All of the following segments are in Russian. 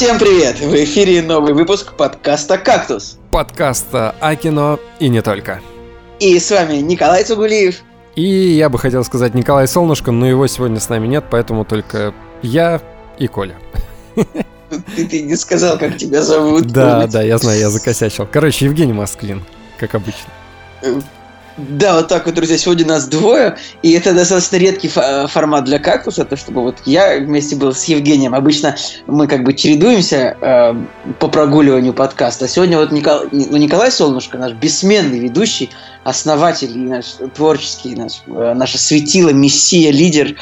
Всем привет! В эфире новый выпуск подкаста «Кактус». Подкаста о кино и не только. И с вами Николай Цугулиев. И я бы хотел сказать Николай Солнышко, но его сегодня с нами нет, поэтому только я и Коля. Ты, ты не сказал, как тебя зовут. Да, да, я знаю, я закосячил. Короче, Евгений Москвин, как обычно. Э, да, вот так вот, друзья, сегодня нас двое, и это достаточно редкий формат для кактуса, то чтобы вот я вместе был с Евгением. Обычно мы как бы чередуемся э, по прогуливанию подкаста. Сегодня вот Никол... ну, Николай Солнышко, наш бессменный ведущий, основатель и наш творческий, наш, э, наше светило, мессия, лидер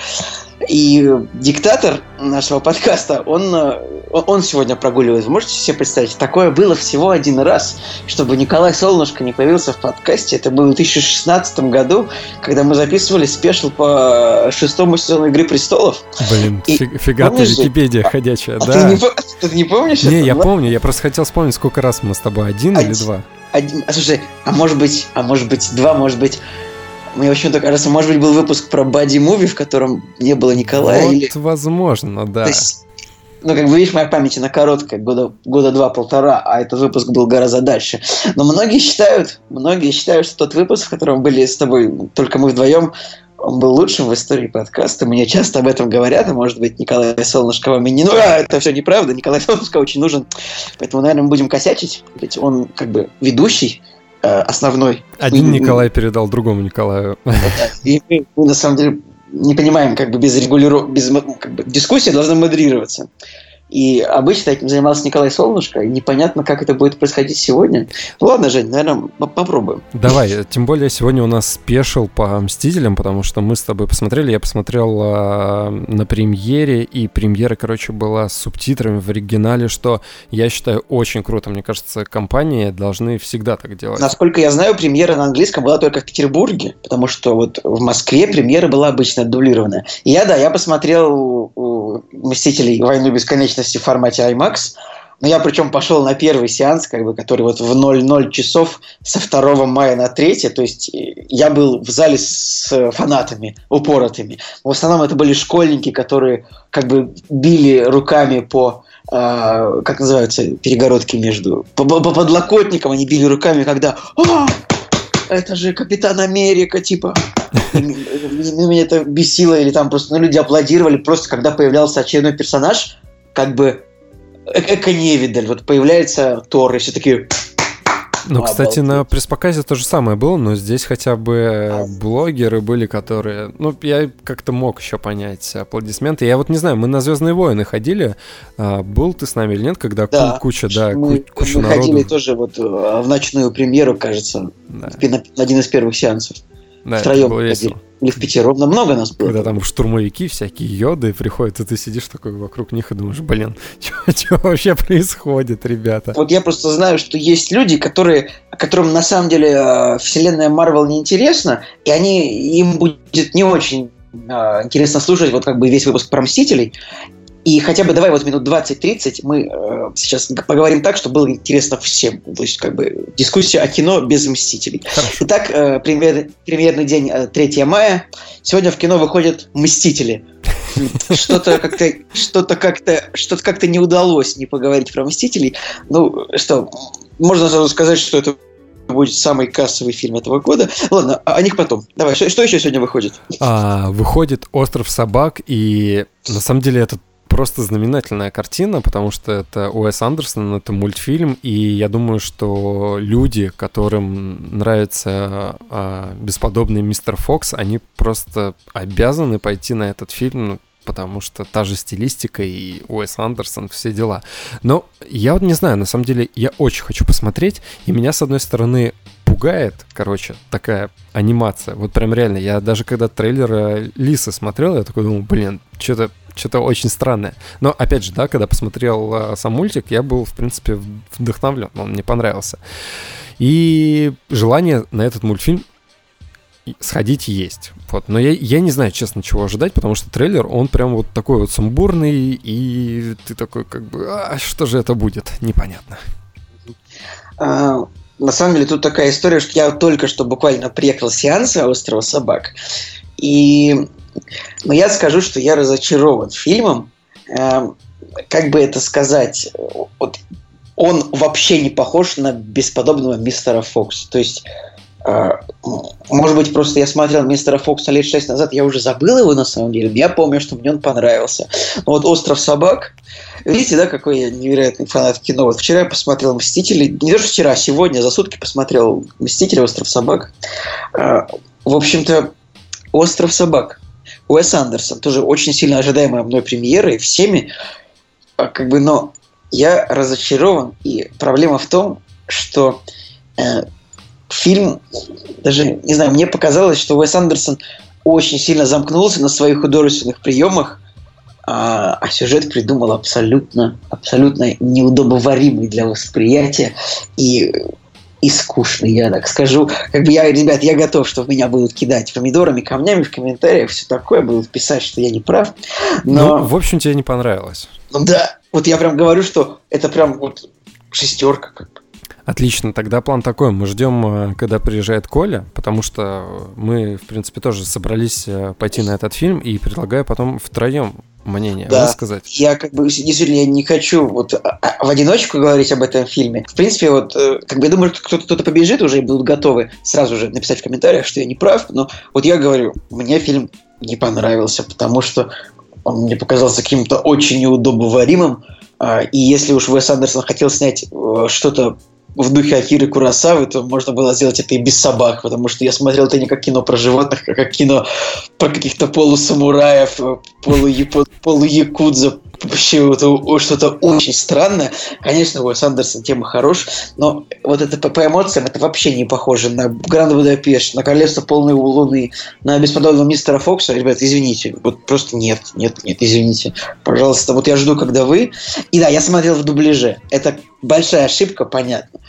и диктатор нашего подкаста, он, э, он сегодня прогуливает. Можете себе представить? Такое было всего один раз, чтобы Николай Солнышко не появился в подкасте. Это было в 2016 году, когда мы записывали спешл по шестому сезону «Игры престолов». Блин, и, фига ты, Википедия а, ходячая, а да. Ты не, ты не помнишь Не, это, я да? помню, я просто хотел вспомнить, сколько раз мы с тобой, один, один или два? Один, а, слушай, а может быть, а может быть два, может быть мне почему-то кажется, может быть, был выпуск про Бади Муви, в котором не было Николая. Вот, или... возможно, да. То есть, ну, как бы, видишь, моя память, она короткая, года, года два-полтора, а этот выпуск был гораздо дальше. Но многие считают, многие считают, что тот выпуск, в котором были с тобой только мы вдвоем, он был лучшим в истории подкаста. Мне часто об этом говорят, а может быть, Николай Солнышко вам и не... Ну, а это все неправда. Николай Солнышко очень нужен. Поэтому, наверное, мы будем косячить. Ведь он как бы ведущий, основной. Один Николай передал другому Николаю. И мы, на самом деле не понимаем, как бы без регулиров... без как бы, дискуссия должна модерироваться. И обычно этим занимался Николай Солнышко, и непонятно, как это будет происходить сегодня. Ну ладно, Жень, наверное, попробуем. Давай, тем более сегодня у нас спешил по «Мстителям», потому что мы с тобой посмотрели, я посмотрел э, на премьере, и премьера, короче, была с субтитрами в оригинале, что я считаю очень круто. Мне кажется, компании должны всегда так делать. Насколько я знаю, премьера на английском была только в Петербурге, потому что вот в Москве премьера была обычно дублированная. И я, да, я посмотрел «Мстителей. Войну бесконечно в формате IMAX. Но я причем пошел на первый сеанс, как бы, который вот в 00 часов со 2 мая на 3, то есть э, я был в зале с фанатами, упоротыми. В основном это были школьники, которые как бы били руками по э, как называются перегородки между по, по подлокотникам, они били руками, когда «А, это же Капитан Америка, типа. Меня это бесило, или там просто ну, люди аплодировали, просто когда появлялся очередной персонаж, как бы эко-невидаль. Вот появляется Тор, и все такие... Ну, кстати, на пресс-показе то же самое было, но здесь хотя бы блогеры были, которые... Ну, я как-то мог еще понять аплодисменты. Я вот не знаю, мы на Звездные войны ходили. А, был ты с нами или нет, когда да, куча, да, мы, куча мы народу... ходили тоже вот а, в ночную премьеру, кажется, да. на один из первых сеансов. Да, Втроем было весело. Или в пятером. Много нас было. Когда там штурмовики, всякие йоды приходят, и ты сидишь такой вокруг них и думаешь, блин, что вообще происходит, ребята? Вот я просто знаю, что есть люди, которые, которым на самом деле э, вселенная Марвел не интересна, и они, им будет не очень э, интересно слушать вот как бы весь выпуск про Мстителей, и хотя бы давай вот минут 20-30 мы э, сейчас поговорим так, чтобы было интересно всем. То есть как бы дискуссия о кино без «Мстителей». Хорошо. Итак, э, премьер, премьерный день э, 3 мая. Сегодня в кино выходят «Мстители». Что-то как-то что-то как-то что-то как-то не удалось не поговорить про «Мстителей». Ну, что, можно сразу сказать, что это будет самый кассовый фильм этого года. Ладно, о них потом. Давай, что, что еще сегодня выходит? А, выходит «Остров собак», и на самом деле это просто знаменательная картина, потому что это Уэс Андерсон, это мультфильм, и я думаю, что люди, которым нравится а, бесподобный мистер Фокс, они просто обязаны пойти на этот фильм, потому что та же стилистика и Уэс Андерсон, все дела. Но я вот не знаю, на самом деле я очень хочу посмотреть, и меня, с одной стороны, пугает, короче, такая анимация. Вот прям реально, я даже когда трейлер Лисы смотрел, я такой думал, блин, что-то что-то очень странное. Но, опять же, да, когда посмотрел э, сам мультик, я был, в принципе, вдохновлен, он мне понравился. И желание на этот мультфильм сходить есть. Вот. Но я, я не знаю, честно, чего ожидать, потому что трейлер, он прям вот такой вот сумбурный, и ты такой как бы, а что же это будет? Непонятно. А, на самом деле тут такая история, что я только что буквально приехал с сеанса «Острова собак», и но я скажу, что я разочарован фильмом. Эм, как бы это сказать, вот он вообще не похож на бесподобного мистера Фокса. То есть а, может быть, просто я смотрел мистера Фокса лет шесть назад, я уже забыл его на самом деле, я помню, что мне он понравился. Но вот «Остров собак», видите, да, какой я невероятный фанат кино. Вот вчера я посмотрел «Мстители», не что вчера, а сегодня, за сутки посмотрел «Мстители. Остров собак». А, в общем-то, «Остров собак». Уэс Андерсон, тоже очень сильно ожидаемая мной премьера, и всеми, а, как бы, но я разочарован, и проблема в том, что э, фильм, даже, не знаю, мне показалось, что Уэс Андерсон очень сильно замкнулся на своих художественных приемах, а, а сюжет придумал абсолютно, абсолютно неудобоваримый для восприятия. И и скучный, я так скажу. Как бы я, ребят, я готов, что меня будут кидать помидорами, камнями в комментариях, все такое, будут писать, что я не прав. Но... Ну, в общем, тебе не понравилось. Ну да, вот я прям говорю, что это прям вот шестерка как бы. Отлично, тогда план такой. Мы ждем, э, когда приезжает Коля, потому что мы, в принципе, тоже собрались э, пойти на этот фильм и предлагаю потом втроем мнение да. высказать. Я как бы действительно я не хочу вот а, а, в одиночку говорить об этом фильме. В принципе, вот э, как бы я думаю, кто-то кто побежит уже и будут готовы сразу же написать в комментариях, что я не прав. Но вот я говорю, мне фильм не понравился, потому что он мне показался каким-то очень неудобоваримым. А, и если уж Уэс Андерсон хотел снять что-то в духе Акиры Курасавы, то можно было сделать это и без собак, потому что я смотрел это не как кино про животных, а как кино про каких-то полусамураев, полуякудза, вообще что-то очень странное. Конечно, Уэс Андерсон тема хорош, но вот это по, по эмоциям это вообще не похоже на Гранд Будапешт, на Королевство полной луны, на бесподобного мистера Фокса. Ребят, извините, вот просто нет, нет, нет, извините. Пожалуйста, вот я жду, когда вы... И да, я смотрел в дубляже. Это большая ошибка, понятно.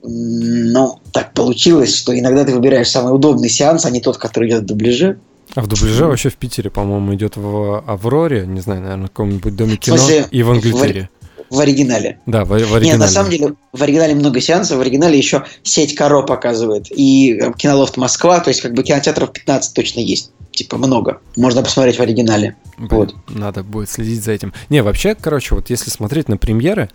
Но так получилось, что иногда ты выбираешь самый удобный сеанс, а не тот, который идет в дубляже. А в дубляже вообще в Питере, по-моему, идет в Авроре, не знаю, наверное, в каком-нибудь доме кино, смысле, и в Англитере. В, в оригинале. Да, в, в оригинале. Нет, на самом деле, в оригинале много сеансов, в оригинале еще сеть Каро показывает, и э, Кинолофт Москва, то есть как бы кинотеатров 15 точно есть. Типа много. Можно посмотреть в оригинале. Блин, вот. Надо будет следить за этим. Не, вообще, короче, вот если смотреть на премьеры,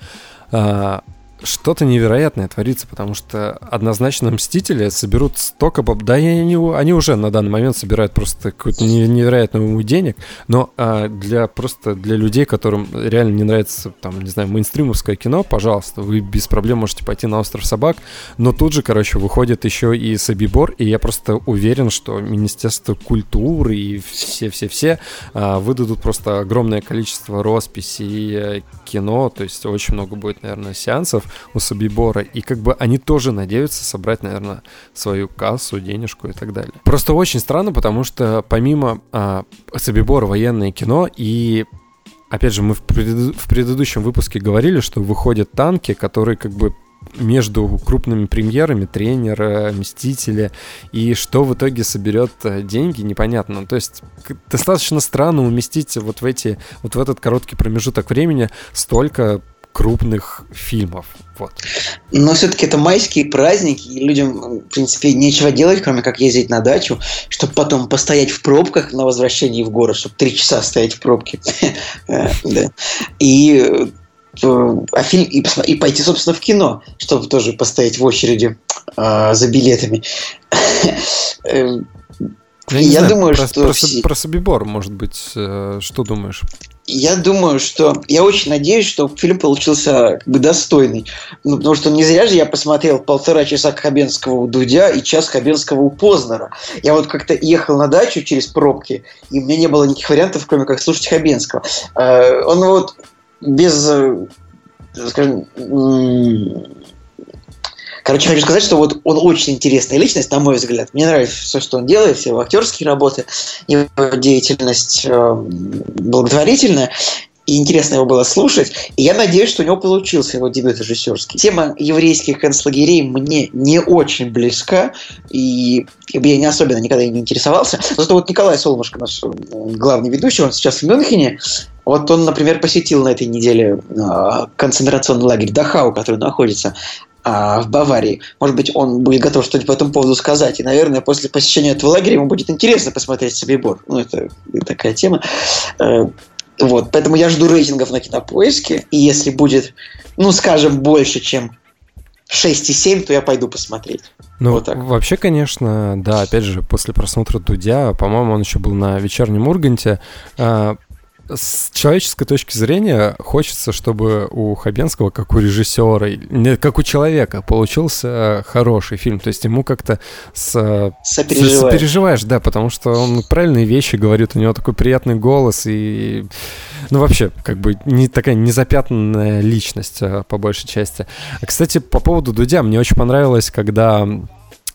а, что-то невероятное творится, потому что однозначно Мстители соберут столько баб... Да, они, они уже на данный момент собирают просто какую-то невероятную денег, но а, для просто для людей, которым реально не нравится, там, не знаю, мейнстримовское кино, пожалуйста, вы без проблем можете пойти на «Остров собак», но тут же, короче, выходит еще и Собибор, и я просто уверен, что Министерство культуры и все-все-все а, выдадут просто огромное количество росписей э, кино, то есть очень много будет, наверное, сеансов, у Собибора, и как бы они тоже надеются собрать, наверное, свою кассу, денежку и так далее. Просто очень странно, потому что помимо а, Собибора военное кино и Опять же, мы в, пред... в предыдущем выпуске говорили, что выходят танки, которые как бы между крупными премьерами, тренера, Мстители, и что в итоге соберет э, деньги, непонятно. То есть достаточно странно уместить вот в эти, вот в этот короткий промежуток времени столько крупных фильмов. Вот. Но все-таки это майские праздники, и людям, в принципе, нечего делать, кроме как ездить на дачу, чтобы потом постоять в пробках на возвращении в город, чтобы три часа стоять в пробке. Э, и э, а фильм и, и пойти, собственно, в кино, чтобы тоже постоять в очереди э, за билетами. Я, я знаю, думаю, про, что... Про, про Собибор, может быть, что думаешь? Я думаю, что... Я очень надеюсь, что фильм получился как бы достойный. Ну, потому что не зря же я посмотрел полтора часа Хабенского у Дудя и час Хабенского у Познера. Я вот как-то ехал на дачу через пробки, и у меня не было никаких вариантов, кроме как слушать Хабенского. Э, он вот без э, скажем, Короче, хочу сказать, что вот он очень интересная личность, на мой взгляд. Мне нравится все, что он делает, все его актерские работы, его деятельность э, благотворительная. И интересно его было слушать. И я надеюсь, что у него получился его дебют режиссерский. Тема еврейских концлагерей мне не очень близка. И я не особенно никогда не интересовался. Зато вот Николай Солнышко, наш э, главный ведущий, он сейчас в Мюнхене. Вот он, например, посетил на этой неделе э, концентрационный лагерь Дахау, который находится а, в Баварии. Может быть, он будет готов что-нибудь по этому поводу сказать. И, наверное, после посещения этого лагеря ему будет интересно посмотреть Собибор. Ну, это такая тема. Э, Вот, поэтому я жду рейтингов на кинопоиске, и если будет, ну, скажем, больше, чем 6,7, то я пойду посмотреть. Ну, вот так. вообще, конечно, да, опять же, после просмотра Дудя, по-моему, он еще был на вечернем Урганте, а, с человеческой точки зрения хочется, чтобы у Хабенского, как у режиссера, как у человека, получился хороший фильм. То есть ему как-то с... сопереживаешь. сопереживаешь, да, потому что он правильные вещи говорит, у него такой приятный голос и... Ну, вообще, как бы не такая незапятнанная личность, а, по большей части. А, кстати, по поводу Дудя, мне очень понравилось, когда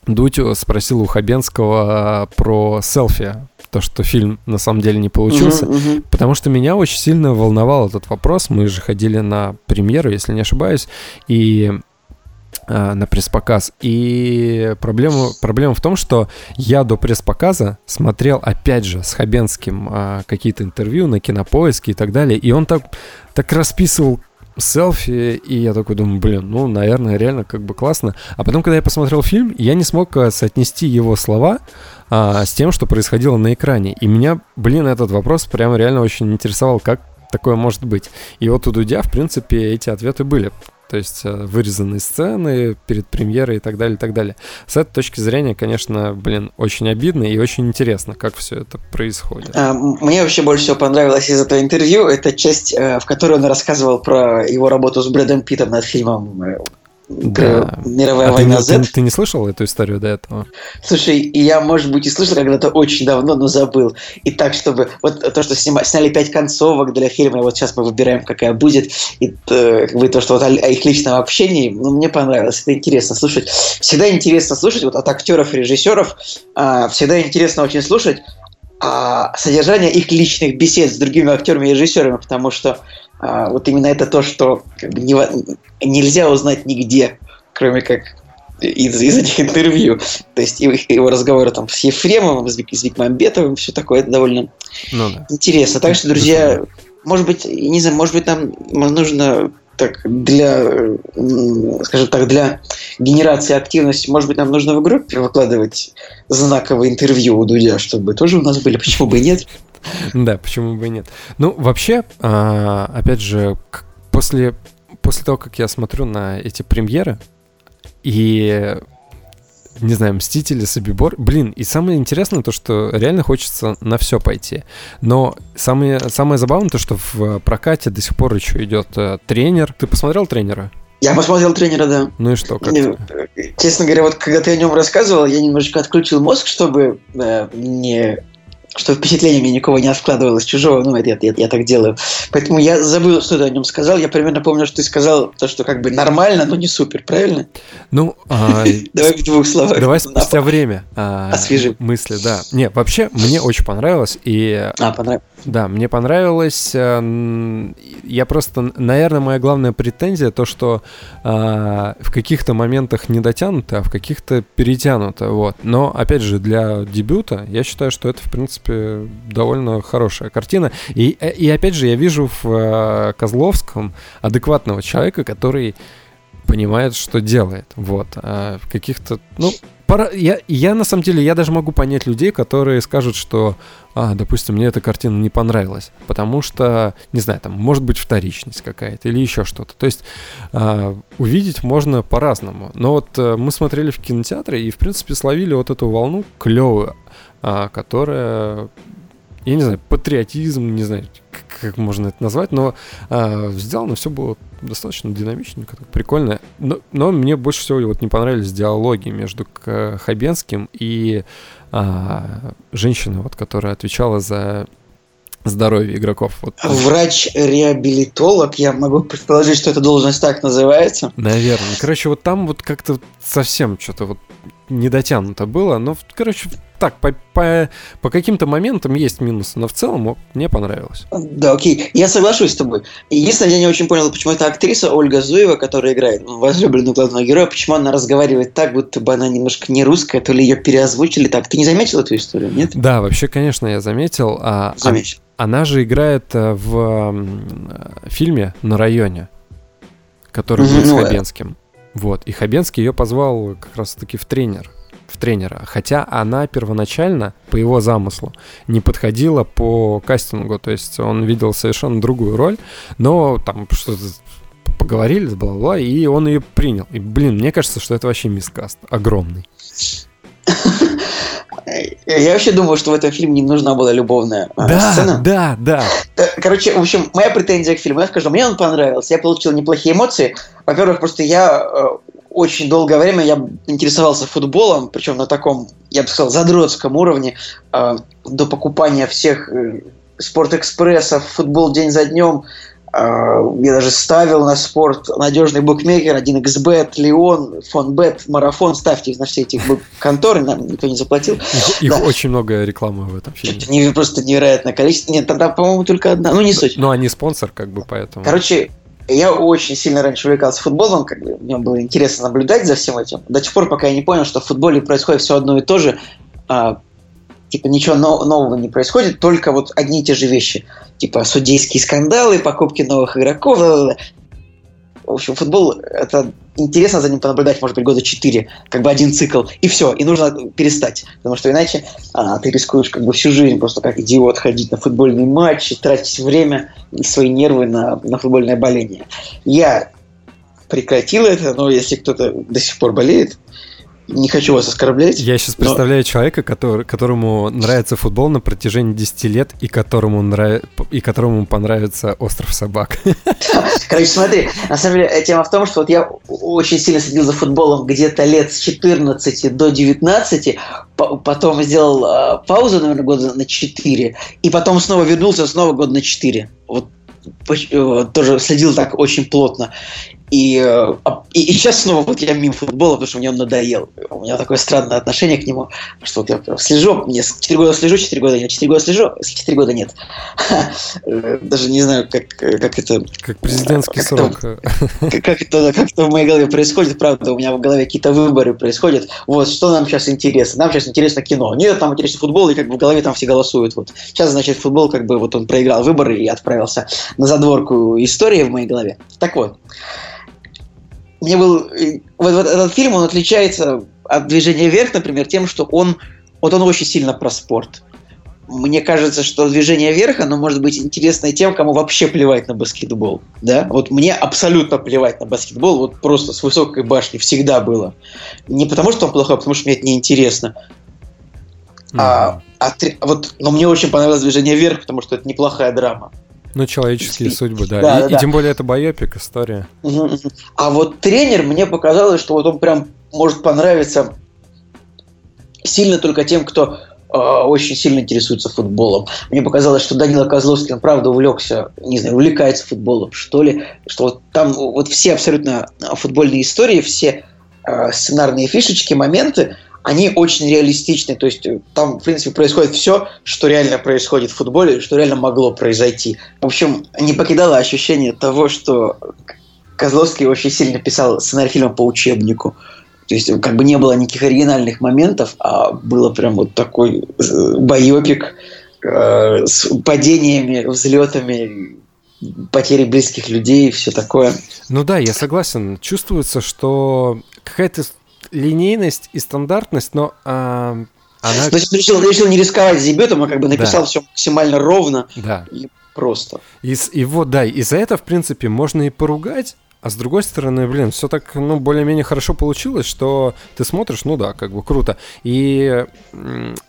Дудь спросил у Хабенского про селфи то, что фильм на самом деле не получился, uh-huh, uh-huh. потому что меня очень сильно волновал этот вопрос. Мы же ходили на премьеру, если не ошибаюсь, и э, на пресс-показ. И проблема, проблема в том, что я до пресс-показа смотрел, опять же, с Хабенским э, какие-то интервью на кинопоиске и так далее, и он так, так расписывал селфи, и я такой думаю, блин, ну, наверное, реально как бы классно. А потом, когда я посмотрел фильм, я не смог э, соотнести его слова а, с тем, что происходило на экране. И меня, блин, этот вопрос прямо реально очень интересовал, как такое может быть. И вот у Дудя, в принципе, эти ответы были. То есть э, вырезанные сцены перед премьерой и так далее, и так далее. С этой точки зрения, конечно, блин, очень обидно и очень интересно, как все это происходит. А, мне вообще больше всего понравилось из этого интервью, это часть, э, в которой он рассказывал про его работу с Брэдом Питтом над фильмом э, да. мировая а война ты, Z. Ты, ты не слышал эту историю до этого? Слушай, я, может быть, и слышал когда-то очень давно, но забыл. И так, чтобы... Вот то, что снима, сняли пять концовок для фильма, вот сейчас мы выбираем, какая будет, и э, как бы то, что вот о, о их личном общении, ну, мне понравилось. Это интересно слушать. Всегда интересно слушать вот от актеров и режиссеров. Э, всегда интересно очень слушать а, содержание их личных бесед с другими актерами и режиссерами, потому что а, вот именно это то, что как бы, не, нельзя узнать нигде, кроме как из, из этих интервью. То есть его, его разговоры там с Ефремовым, с, Вик, с Викмамбетовым, все такое, это довольно ну, да. интересно. Так что, друзья, может быть, не знаю, может быть, нам нужно так для, скажем так, для генерации активности, может быть, нам нужно в группе выкладывать знаковые интервью у Дудя, чтобы тоже у нас были, почему бы и нет. Да, почему бы и нет. Ну, вообще, а, опять же, после, после того, как я смотрю на эти премьеры, и не знаю, Мстители, Собибор. Блин, и самое интересное то, что реально хочется на все пойти. Но самое, самое забавное то, что в прокате до сих пор еще идет э, тренер. Ты посмотрел тренера? Я посмотрел тренера, да. Ну и что? Как не, честно говоря, вот когда ты о нем рассказывал, я немножечко отключил мозг, чтобы э, не что впечатление мне никого не откладывалось чужого, ну, это я, я, так делаю. Поэтому я забыл, что ты о нем сказал. Я примерно помню, что ты сказал то, что как бы нормально, но не супер, правильно? Ну, а, давай в двух словах. Давай спустя время а, освежим мысли, да. Не, вообще мне очень понравилось и. А понравилось. Да, мне понравилось. Э, я просто, наверное, моя главная претензия то, что в каких-то моментах не дотянуто, а в каких-то перетянуто, вот. Но опять же для дебюта я считаю, что это в принципе принципе, довольно хорошая картина. И, и опять же, я вижу в э, Козловском адекватного человека, который понимает, что делает. Вот. А каких-то, ну, пора... я, я на самом деле, я даже могу понять людей, которые скажут, что, а, допустим, мне эта картина не понравилась, потому что, не знаю, там, может быть, вторичность какая-то или еще что-то. То есть а, увидеть можно по-разному. Но вот а, мы смотрели в кинотеатре и, в принципе, словили вот эту волну клевую которая, я не знаю, патриотизм, не знаю, как, как можно это назвать, но а, сделано все было достаточно динамичненько, прикольно. Но, но мне больше всего вот не понравились диалоги между Хабенским и а, женщиной, вот, которая отвечала за здоровье игроков. Вот. Врач-реабилитолог, я могу предположить, что эта должность так называется. Наверное. Короче, вот там вот как-то совсем что-то вот не дотянуто было. Но, короче, так, по, по, по каким-то моментам есть минусы, но в целом мне понравилось. Да, окей. Я соглашусь с тобой. Единственное, я не очень понял, почему эта актриса Ольга Зуева, которая играет возлюбленную главного героя, почему она разговаривает так, будто бы она немножко не русская, то ли ее переозвучили так. Ты не заметил эту историю, нет? Да, вообще, конечно, я заметил. А, заметил. А, она же играет э, в фильме «На районе», который был с ну, Хабенским. Вот. И Хабенский ее позвал как раз-таки в тренер. в тренера. Хотя она первоначально, по его замыслу, не подходила по кастингу. То есть он видел совершенно другую роль, но там что-то поговорили, бла-бла, и он ее принял. И, блин, мне кажется, что это вообще мискаст огромный. Я вообще думаю, что в этом фильме не нужна была любовная а, да, сцена. Да, да. Короче, в общем, моя претензия к фильму, я скажу, мне он понравился, я получил неплохие эмоции. Во-первых, просто я э, очень долгое время я интересовался футболом, причем на таком, я бы сказал, задротском уровне, э, до покупания всех э, спортэкспрессов, футбол день за днем, я даже ставил на спорт надежный букмекер, 1xbet, Леон, Фонбет, Марафон. Ставьте на все эти конторы, нам никто не заплатил. Их, их да. очень много рекламы в этом фильме. Не, просто невероятное количество. Нет, тогда, по-моему, только одна. Ну, не суть. Ну, они спонсор, как бы, поэтому. Короче, я очень сильно раньше увлекался футболом, как бы мне было интересно наблюдать за всем этим. До тех пор, пока я не понял, что в футболе происходит все одно и то же. Типа ничего нового не происходит, только вот одни и те же вещи. Типа судейские скандалы, покупки новых игроков. В общем, футбол это интересно за ним понаблюдать, может быть, года 4, как бы один цикл, и все, и нужно перестать. Потому что иначе а, ты рискуешь как бы всю жизнь просто как идиот ходить на футбольные матчи, тратить время и свои нервы на, на футбольное боление. Я прекратил это, но если кто-то до сих пор болеет, не хочу вас оскорблять. Я сейчас но... представляю человека, который, которому нравится футбол на протяжении 10 лет и которому, нрав... и которому понравится «Остров собак». Короче, смотри, на самом деле тема в том, что вот я очень сильно следил за футболом где-то лет с 14 до 19, потом сделал э, паузу, наверное, года на 4, и потом снова вернулся, снова год на 4. Вот э, тоже следил так очень плотно. И, и, э, и сейчас снова вот я мимо футбола, потому что мне он надоел. У меня такое странное отношение к нему, что вот я слежу, мне 4 года слежу, 4 года нет, 4 года слежу, 4 года нет. Даже не знаю, как, как это... Как президентский как срок. Это, как, это, как это в моей голове происходит, правда, у меня в голове какие-то выборы происходят. Вот, что нам сейчас интересно? Нам сейчас интересно кино. Нет, нам интересно футбол, и как бы в голове там все голосуют. Вот. Сейчас, значит, футбол, как бы вот он проиграл выборы и отправился на задворку истории в моей голове. Так вот, мне был вот, вот этот фильм он отличается от движения вверх, например, тем, что он вот он очень сильно про спорт. Мне кажется, что движение вверх, оно может быть интересно тем, кому вообще плевать на баскетбол. Да? Вот мне абсолютно плевать на баскетбол, вот просто с высокой башни всегда было. Не потому, что он плохой, а потому что мне это неинтересно. Mm-hmm. А, а, вот, но мне очень понравилось движение вверх, потому что это неплохая драма. Ну, человеческие судьбы, да. да, и, да, и тем более это байопик история. А вот тренер, мне показалось, что вот он прям может понравиться сильно только тем, кто э, очень сильно интересуется футболом. Мне показалось, что Данила Козловский, он правда увлекся, не знаю, увлекается футболом, что ли, что вот там вот все абсолютно футбольные истории, все э, сценарные фишечки, моменты, они очень реалистичны. То есть э, там, в принципе, происходит все, что реально происходит в футболе, что реально могло произойти. В общем, не покидало ощущение того, что Козловский очень сильно писал сценарий фильма по учебнику. То есть как бы не было никаких оригинальных моментов, а было прям вот такой э, байопик э, с падениями, взлетами, потери близких людей и все такое. Ну да, я согласен. Чувствуется, что какая-то линейность и стандартность, но а, она... То есть он решил, решил не рисковать дебютом, а как бы написал да. все максимально ровно да. и просто. И, и вот, да, и за это, в принципе, можно и поругать, а с другой стороны, блин, все так, ну, более-менее хорошо получилось, что ты смотришь, ну да, как бы круто. И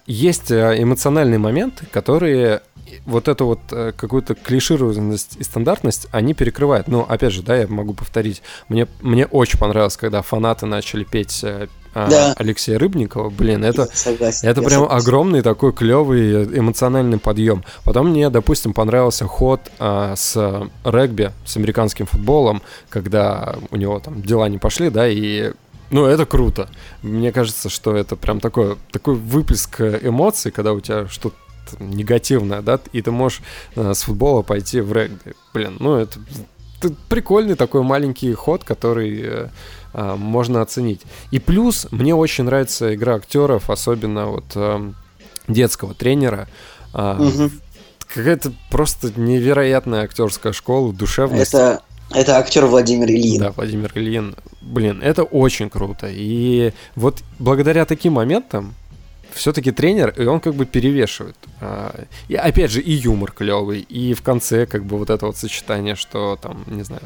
есть э, эмоциональные моменты, которые вот эту вот э, какую-то клишированность и стандартность они перекрывают. Но, опять же, да, я могу повторить. Мне, мне очень понравилось, когда фанаты начали петь э, да. Алексея Рыбникова. Блин, это, согласен, это прям согласен. огромный такой клевый эмоциональный подъем. Потом мне, допустим, понравился ход а, с регби, с американским футболом, когда у него там дела не пошли, да, и ну, это круто. Мне кажется, что это прям такой, такой выплеск эмоций, когда у тебя что-то негативное, да, и ты можешь э, с футбола пойти в регби. Блин, ну это, это прикольный такой маленький ход, который э, э, можно оценить. И плюс мне очень нравится игра актеров, особенно вот э, детского тренера. Э, угу. Какая-то просто невероятная актерская школа, душевность. Это Это актер Владимир Ильин. Да, Владимир Ильин. Блин, это очень круто. И вот благодаря таким моментам все-таки тренер, и он как бы перевешивает. А, и опять же, и юмор клевый, и в конце как бы вот это вот сочетание, что там, не знаю,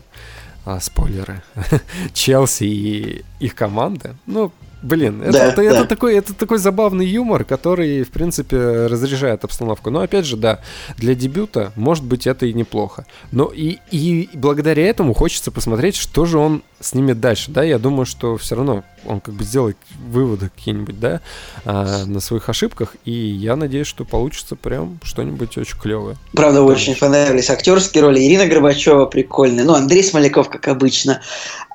а, спойлеры, Челси и их команды. Ну, Блин, это, да, это, да. это, такой, это такой забавный юмор, который, в принципе, разряжает обстановку. Но опять же, да, для дебюта, может быть, это и неплохо. Но и, и благодаря этому хочется посмотреть, что же он снимет дальше. Да, я думаю, что все равно он как бы сделает выводы какие-нибудь, да, а, на своих ошибках. И я надеюсь, что получится прям что-нибудь очень клевое. Правда, Конечно. очень понравились актерские роли. Ирина Горбачева прикольная. Ну, Андрей Смоляков, как обычно.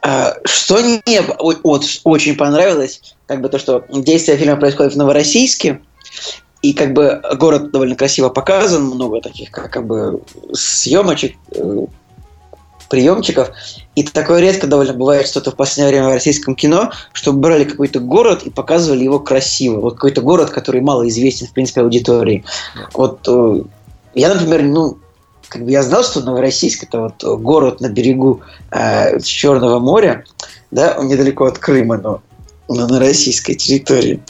А, что мне вот, очень понравилось, как бы то, что действие фильма происходит в Новороссийске, и как бы город довольно красиво показан, много таких как, как бы съемочек, э, приемчиков. И такое редко довольно бывает что-то в последнее время в российском кино, что брали какой-то город и показывали его красиво. Вот какой-то город, который мало известен, в принципе, аудитории. Вот э, я, например, ну, как бы я знал, что Новороссийск это вот город на берегу э, Черного моря, да, он недалеко от Крыма, но на российской территории.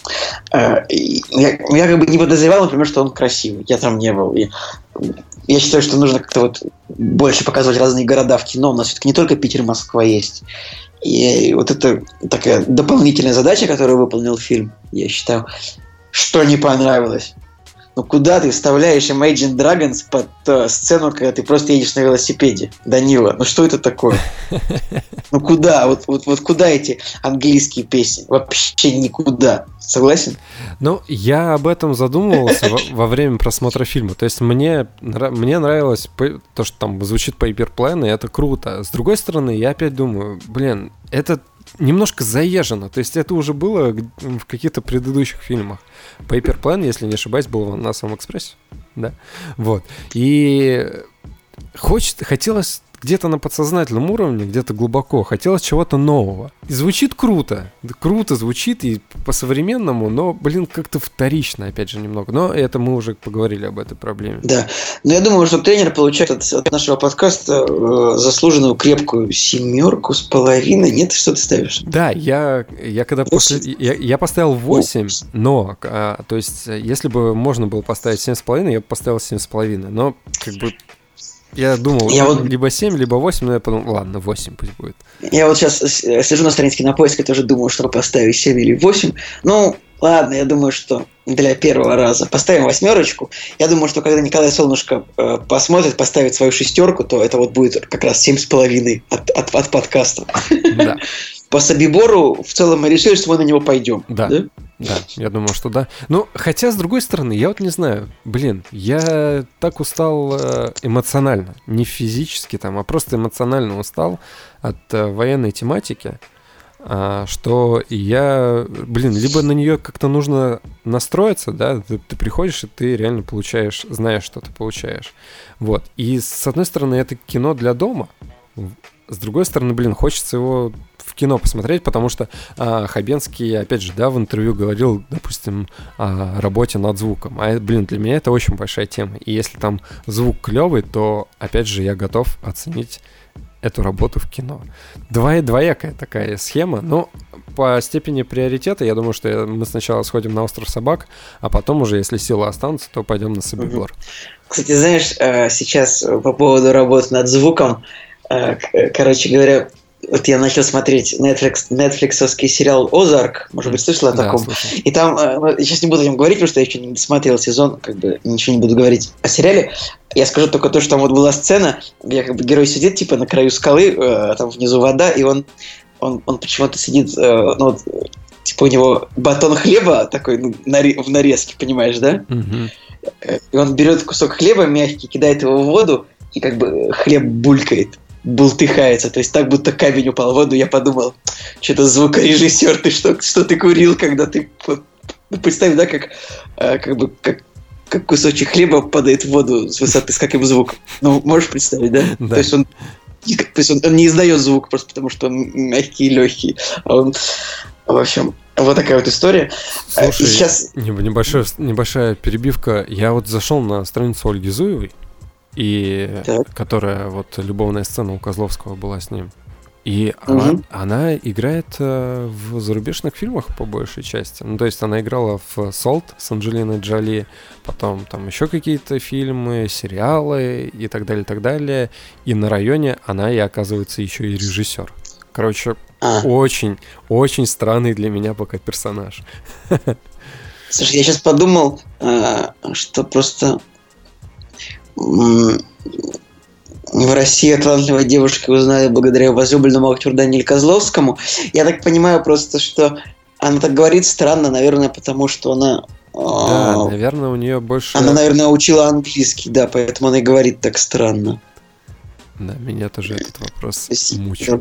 Э, я, я как бы не подозревал, например, что он красивый. Я там не был. И я считаю, что нужно как-то вот больше показывать разные города в кино. У нас все-таки не только Питер, Москва есть. И вот это такая дополнительная задача, которую выполнил фильм, я считаю. Что не понравилось? Ну куда ты вставляешь Imagine Dragons под э, сцену, когда ты просто едешь на велосипеде? Данила, ну что это такое? Ну куда? Вот, вот, вот куда эти английские песни? Вообще никуда. Согласен? Ну, я об этом задумывался во, во время просмотра фильма. То есть мне, мне нравилось то, что там звучит Paper Plan, и это круто. С другой стороны, я опять думаю, блин, это немножко заезжено. То есть это уже было в каких-то предыдущих фильмах. Paper Plan, если не ошибаюсь, был на самом экспрессе. Да. Вот. И хочет, хотелось где-то на подсознательном уровне, где-то глубоко, хотелось чего-то нового. И звучит круто. Круто звучит и по-современному, но, блин, как-то вторично, опять же, немного. Но это мы уже поговорили об этой проблеме. Да. Но я думаю, что тренер получает от, от нашего подкаста э, заслуженную крепкую семерку с половиной. Нет, что ты ставишь? Да, я, я когда после... Я, я поставил 8, но, а, то есть, если бы можно было поставить 7,5, я бы поставил 7,5. Но, как бы, я думал, я вот... либо 7, либо 8, но я подумал, ладно, 8 пусть будет. Я вот сейчас сижу на странице кинопоиска, тоже думаю, что поставить 7 или 8. Ну, ладно, я думаю, что для первого раза поставим восьмерочку. Я думаю, что когда Николай Солнышко э, посмотрит, поставит свою шестерку, то это вот будет как раз 7,5 от, от, от подкаста. Да. По Собибору в целом мы решили, что мы на него пойдем. Да. да. Да, я думаю, что да. Ну, хотя, с другой стороны, я вот не знаю, блин, я так устал э, эмоционально, не физически там, а просто эмоционально устал от э, военной тематики, а, что я, блин, либо на нее как-то нужно настроиться, да, ты, ты приходишь и ты реально получаешь, знаешь, что ты получаешь. Вот. И с одной стороны, это кино для дома, с другой стороны, блин, хочется его в кино посмотреть, потому что а, Хабенский, опять же, да, в интервью говорил, допустим, о работе над звуком. А, блин, для меня это очень большая тема. И если там звук клевый, то, опять же, я готов оценить эту работу в кино. Двоя, двоякая такая схема. Но по степени приоритета, я думаю, что мы сначала сходим на остров собак, а потом уже, если силы останутся, то пойдем на Собибор. Кстати, знаешь, э, сейчас по поводу работы над звуком, э, короче говоря, вот я начал смотреть Netflix, Netflixовский сериал «Озарк», может быть, слышал о таком? Да, и там, э, сейчас не буду о нем говорить, потому что я еще не смотрел сезон, как бы ничего не буду говорить о сериале. Я скажу только то, что там вот была сцена, где как бы герой сидит типа на краю скалы, э, там внизу вода, и он, он, он почему-то сидит, э, ну вот, типа у него батон хлеба такой ну, в нарезке, понимаешь, да? Угу. И он берет кусок хлеба мягкий, кидает его в воду, и как бы хлеб булькает бултыхается. То есть так, будто камень упал в воду. Я подумал, что-то звукорежиссер, ты что, что ты курил, когда ты... Ну, представь, да, как, э, как бы, как, как кусочек хлеба падает в воду с высоты, с каким звуком. Ну, можешь представить, да? да. То есть он то есть он, он не издает звук просто потому, что он мягкий и легкий. А он, в общем, вот такая вот история. Слушай, и сейчас... небольшая, небольшая перебивка. Я вот зашел на страницу Ольги Зуевой, и так. которая вот любовная сцена у Козловского была с ним. И угу. она, она играет э, в зарубежных фильмах по большей части. Ну, то есть она играла в «Солт» с Анджелиной Джоли, потом там еще какие-то фильмы, сериалы и так далее, и так далее. И на районе она и оказывается еще и режиссер. Короче, а. очень, очень странный для меня пока персонаж. Слушай, я сейчас подумал, э, что просто в России талантливая девушка узнали благодаря возлюбленному актеру Даниэль Козловскому. Я так понимаю просто, что она так говорит странно, наверное, потому что она... Да, э, наверное, у нее больше... Она, наверное, учила английский, да, поэтому она и говорит так странно. Да, меня тоже этот вопрос мучил.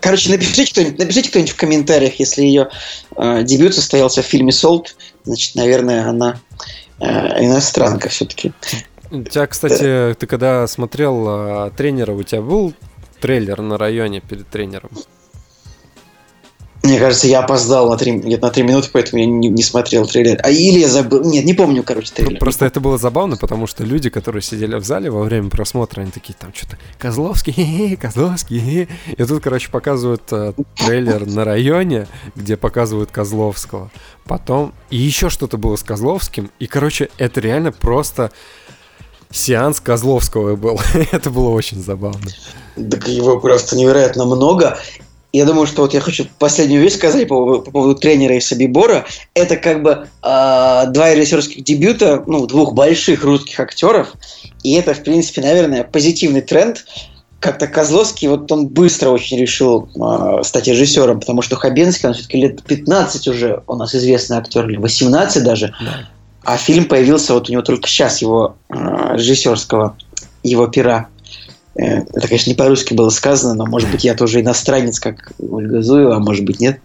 Короче, напишите кто-нибудь, напишите кто-нибудь в комментариях, если ее э, дебют состоялся в фильме «Солт», значит, наверное, она э, иностранка все-таки. У тебя, кстати, ты когда смотрел э, тренера, у тебя был трейлер на районе перед тренером? Мне кажется, я опоздал на 3, где-то на 3 минуты, поэтому я не, не смотрел трейлер. А или я забыл. Нет, не помню, короче, трейлер. Просто это было забавно, потому что люди, которые сидели в зале во время просмотра, они такие, там что-то, Козловский, Козловский. И тут, короче, показывают э, трейлер на районе, где показывают Козловского. Потом и еще что-то было с Козловским. И, короче, это реально просто сеанс Козловского был. Это было очень забавно. Так его просто невероятно много. Я думаю, что вот я хочу последнюю вещь сказать по, по поводу тренера и Собибора. Это как бы э, два режиссерских дебюта, ну, двух больших русских актеров. И это, в принципе, наверное, позитивный тренд. Как-то Козловский, вот он быстро очень решил э, стать режиссером, потому что Хабенский, он все-таки лет 15 уже у нас известный актер, или 18 даже. Да. А фильм появился вот у него только сейчас, его э, режиссерского, его пера. Э, это, конечно, не по-русски было сказано, но, может быть, я тоже иностранец, как Ольга Зуева, а может быть, нет.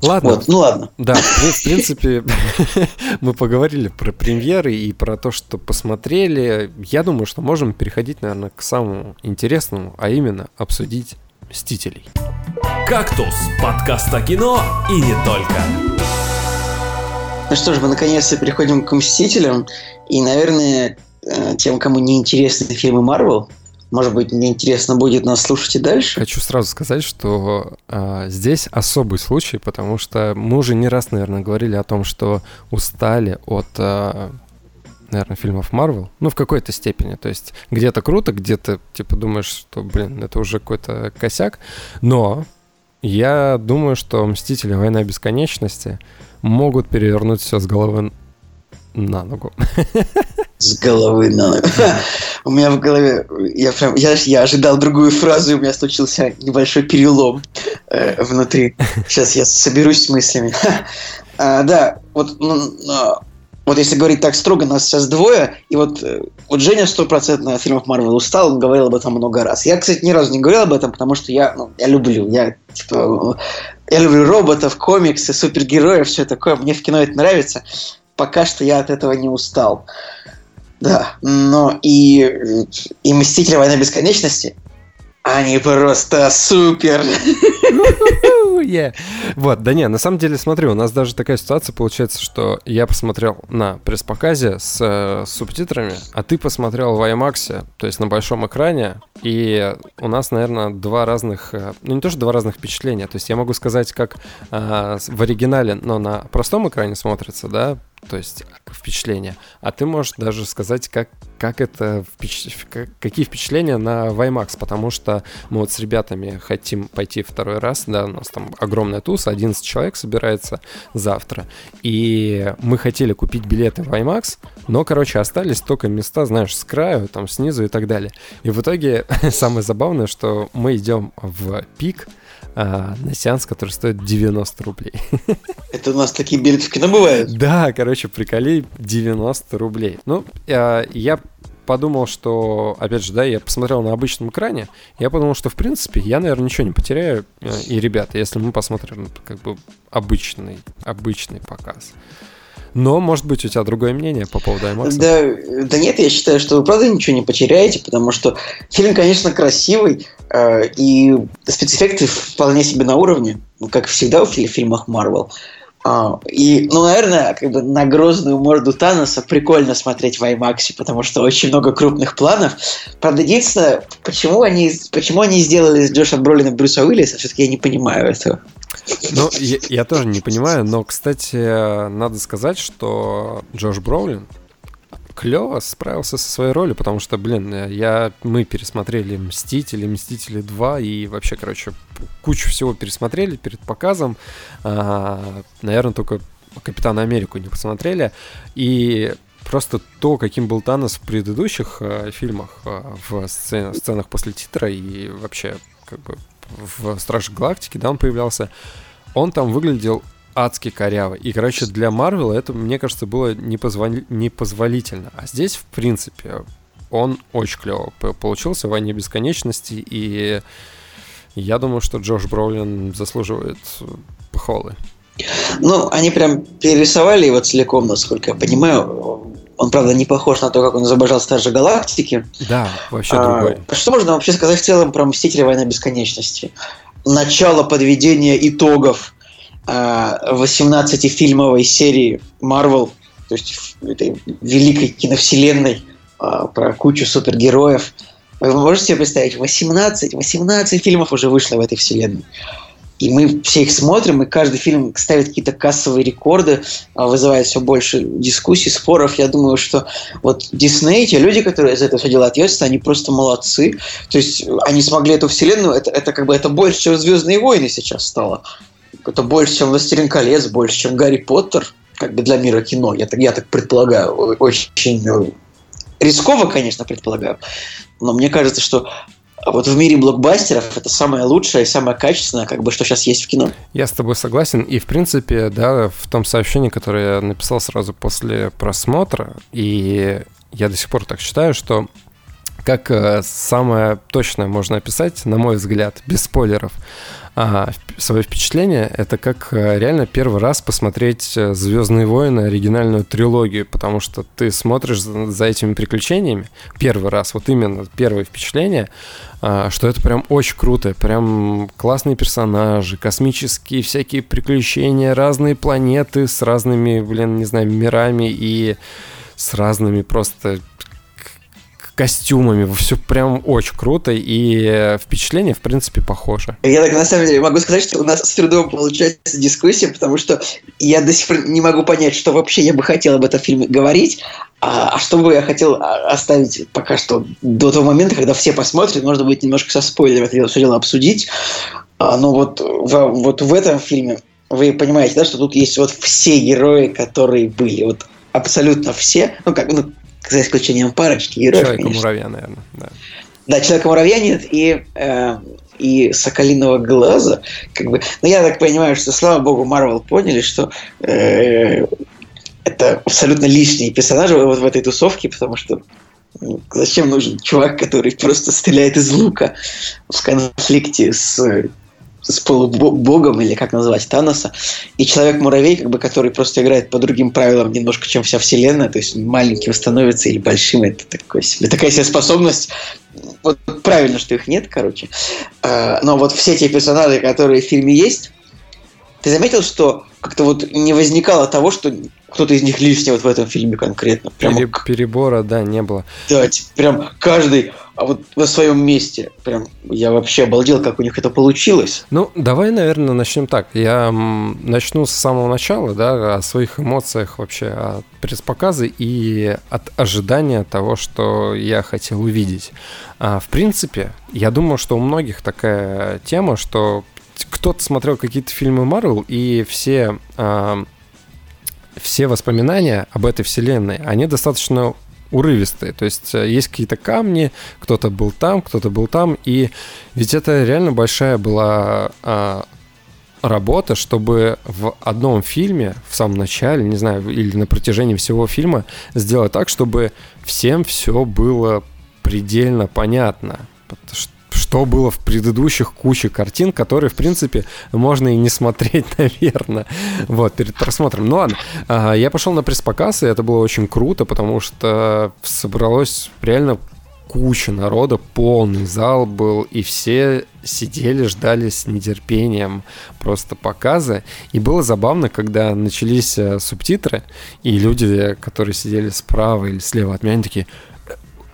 Ладно. Вот, ну ладно. Да, в принципе, мы поговорили про премьеры и про то, что посмотрели. Я думаю, что можем переходить, наверное, к самому интересному, а именно обсудить «Мстителей». «Кактус» — подкаст о кино и не только. Ну что ж, мы наконец-то переходим к «Мстителям». И, наверное, э, тем, кому не интересны фильмы Марвел, может быть, мне интересно будет нас слушать и дальше. Хочу сразу сказать, что э, здесь особый случай, потому что мы уже не раз, наверное, говорили о том, что устали от, э, наверное, фильмов Марвел. Ну, в какой-то степени. То есть где-то круто, где-то, типа, думаешь, что, блин, это уже какой-то косяк. Но я думаю, что «Мстители. Война бесконечности» могут перевернуть все с головы на ногу. С головы на ногу. У меня в голове, я прям, я, я ожидал другую фразу, и у меня случился небольшой перелом э, внутри. Сейчас я соберусь с мыслями. а, да, вот ну, вот если говорить так строго, нас сейчас двое, и вот, э, вот Женя стопроцентно от фильмов Марвел устал, он говорил об этом много раз. Я, кстати, ни разу не говорил об этом, потому что я, ну, я люблю, я, типа, я люблю роботов, комиксы, супергероев, все такое, мне в кино это нравится. Пока что я от этого не устал. Да, но и, и «Мстители. Война бесконечности» Они просто супер! Вот, да не, на самом деле, смотри, у нас даже такая ситуация получается, что я посмотрел на пресс-показе с, субтитрами, а ты посмотрел в IMAX, то есть на большом экране, и у нас, наверное, два разных, ну не то, что два разных впечатления, то есть я могу сказать, как в оригинале, но на простом экране смотрится, да, то есть впечатления. А ты можешь даже сказать, как, как это, впеч... какие впечатления на Ваймакс, потому что мы вот с ребятами хотим пойти второй раз, да, у нас там огромная туса, 11 человек собирается завтра, и мы хотели купить билеты в Ваймакс, но, короче, остались только места, знаешь, с краю, там, снизу и так далее. И в итоге самое забавное, что мы идем в пик, а, на сеанс, который стоит 90 рублей. Это у нас такие билеты в кино бывают? Да, короче, приколи 90 рублей. Ну, а, я подумал, что, опять же, да, я посмотрел на обычном экране, я подумал, что, в принципе, я, наверное, ничего не потеряю. Э, и, ребята, если мы посмотрим, как бы, обычный, обычный показ. Но, может быть, у тебя другое мнение по поводу IMAX? Да, да нет, я считаю, что вы правда ничего не потеряете, потому что фильм, конечно, красивый, э, и спецэффекты вполне себе на уровне, ну, как всегда в фильмах Marvel. А, и, ну, наверное, как бы на грозную морду Таноса прикольно смотреть в IMAX, потому что очень много крупных планов. Правда, единственное, почему они, почему они сделали из Джоша Бролина Брюса Уиллиса, все-таки я не понимаю этого. Ну, я, я тоже не понимаю, но, кстати, надо сказать, что Джош Броулин клево справился со своей ролью, потому что, блин, я, мы пересмотрели «Мстители», «Мстители 2» и вообще, короче, кучу всего пересмотрели перед показом. А, наверное, только «Капитана Америку» не посмотрели. И просто то, каким был Танос в предыдущих э, фильмах, э, в сцен, сценах после титра и вообще как бы в «Страже Галактики», да, он появлялся, он там выглядел адски коряво. И, короче, для Марвела это, мне кажется, было непозволи... непозволительно. А здесь, в принципе, он очень клево получился в «Войне бесконечности», и я думаю, что Джош Броулин заслуживает похвалы. Ну, они прям перерисовали его целиком, насколько я понимаю. Он, правда, не похож на то, как он изображал Стражи Галактики. Да, вообще а, другой. Что можно вообще сказать в целом про Мстители Война Бесконечности? Начало подведения итогов 18-фильмовой серии Marvel, то есть этой великой киновселенной а, про кучу супергероев. Вы можете себе представить, 18, 18 фильмов уже вышло в этой вселенной. И мы все их смотрим, и каждый фильм ставит какие-то кассовые рекорды, а, вызывает все больше дискуссий, споров. Я думаю, что вот Дисней, те люди, которые за это все дело ответственны, они просто молодцы. То есть они смогли эту вселенную, это, это как бы это больше, чем Звездные войны сейчас стало это больше, чем «Властелин колец», больше, чем «Гарри Поттер», как бы для мира кино, я так, я так предполагаю, очень ну, рисково, конечно, предполагаю, но мне кажется, что вот в мире блокбастеров это самое лучшее и самое качественное, как бы, что сейчас есть в кино. Я с тобой согласен. И, в принципе, да, в том сообщении, которое я написал сразу после просмотра, и я до сих пор так считаю, что как э, самое точное можно описать, на мой взгляд, без спойлеров, а, свое впечатление, это как э, реально первый раз посмотреть э, Звездные войны, оригинальную трилогию, потому что ты смотришь за этими приключениями первый раз, вот именно первое впечатление, а, что это прям очень круто, прям классные персонажи, космические всякие приключения, разные планеты с разными, блин, не знаю, мирами и с разными просто костюмами. Все прям очень круто, и впечатление, в принципе, похоже. Я так, на самом деле, могу сказать, что у нас с трудом получается дискуссия, потому что я до сих пор не могу понять, что вообще я бы хотел об этом фильме говорить, а, а что бы я хотел оставить пока что до того момента, когда все посмотрят, можно будет немножко со спойлерами это все дело обсудить. А, но вот в, вот в этом фильме вы понимаете, да, что тут есть вот все герои, которые были, вот абсолютно все, ну как, ну, за исключением парочки героев. Человека-муравья, наверное, да. Да, Человека-муравья нет и, э, и Соколиного глаза. Как бы, но я так понимаю, что, слава богу, Марвел поняли, что э, это абсолютно лишние персонажи вот в этой тусовке, потому что ну, зачем нужен чувак, который просто стреляет из лука в конфликте с с полубогом, или как называть, Таноса, и Человек-муравей, как бы, который просто играет по другим правилам немножко, чем вся вселенная, то есть маленьким становится или большим, это такой себе, такая себе способность. Вот правильно, что их нет, короче. А, но вот все те персонажи, которые в фильме есть, ты заметил, что как-то вот не возникало того, что кто-то из них лишний вот в этом фильме конкретно. Прям Пере, перебора, да, не было. Да, прям каждый а вот на своем месте. Прям я вообще обалдел, как у них это получилось. Ну, давай, наверное, начнем так. Я начну с самого начала, да, о своих эмоциях вообще от пресс-показа и от ожидания того, что я хотел увидеть. А, в принципе, я думаю, что у многих такая тема, что кто-то смотрел какие-то фильмы Марвел, и все, э, все воспоминания об этой вселенной, они достаточно урывистые. То есть э, есть какие-то камни, кто-то был там, кто-то был там, и ведь это реально большая была э, работа, чтобы в одном фильме, в самом начале, не знаю, или на протяжении всего фильма, сделать так, чтобы всем все было предельно понятно. Потому что что было в предыдущих куче картин, которые, в принципе, можно и не смотреть, наверное, вот, перед просмотром. Ну ладно, а, я пошел на пресс-показ, и это было очень круто, потому что собралось реально куча народа, полный зал был, и все сидели, ждали с нетерпением просто показа. И было забавно, когда начались э, субтитры, и люди, которые сидели справа или слева от меня, они такие,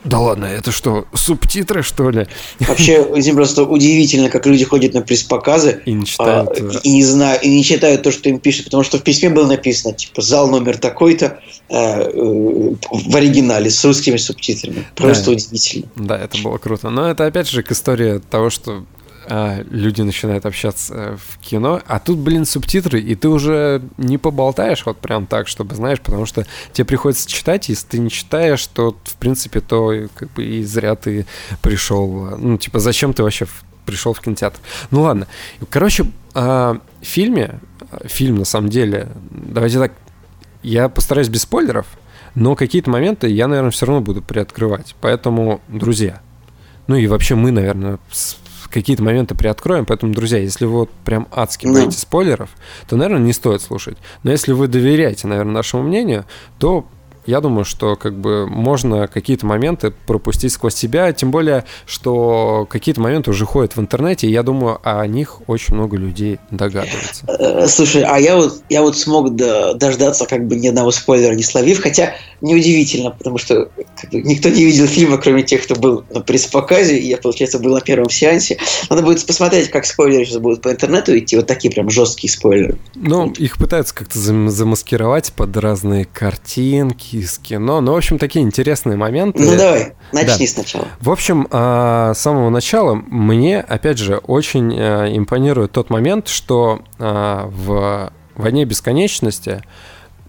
да ладно, это что, субтитры, что ли? Вообще, Зим, просто удивительно, как люди ходят на пресс-показы и не читают, а, и, не знаю, и не читают то, что им пишут, потому что в письме было написано, типа, зал номер такой-то э, э, в оригинале с русскими субтитрами. Просто да. удивительно. Да, это было круто. Но это опять же к истории того, что а, люди начинают общаться э, в кино, а тут, блин, субтитры, и ты уже не поболтаешь вот прям так, чтобы, знаешь, потому что тебе приходится читать, если ты не читаешь, то, в принципе, то как бы и зря ты пришел. Ну, типа, зачем ты вообще пришел в кинотеатр? Ну ладно. Короче, а, в фильме, фильм на самом деле, давайте так, я постараюсь без спойлеров, но какие-то моменты я, наверное, все равно буду приоткрывать. Поэтому, друзья, ну и вообще мы, наверное, какие-то моменты приоткроем, поэтому, друзья, если вы вот прям адски боитесь ну. спойлеров, то, наверное, не стоит слушать. Но если вы доверяете, наверное, нашему мнению, то я думаю, что как бы можно какие-то моменты пропустить сквозь себя, тем более, что какие-то моменты уже ходят в интернете, и я думаю, о них очень много людей догадывается. Э, слушай, а я вот, я вот смог дождаться как бы ни одного спойлера не словив, хотя неудивительно, потому что как бы, никто не видел фильма, кроме тех, кто был на пресс-показе, и я, получается, был на первом сеансе. Надо будет посмотреть, как спойлеры сейчас будут по интернету идти, вот такие прям жесткие спойлеры. Ну, их пытаются как-то замаскировать под разные картинки, из кино. Ну, в общем, такие интересные моменты. Ну, давай, начни да. сначала. В общем, а, с самого начала мне, опять же, очень э, импонирует тот момент, что а, в «Войне бесконечности»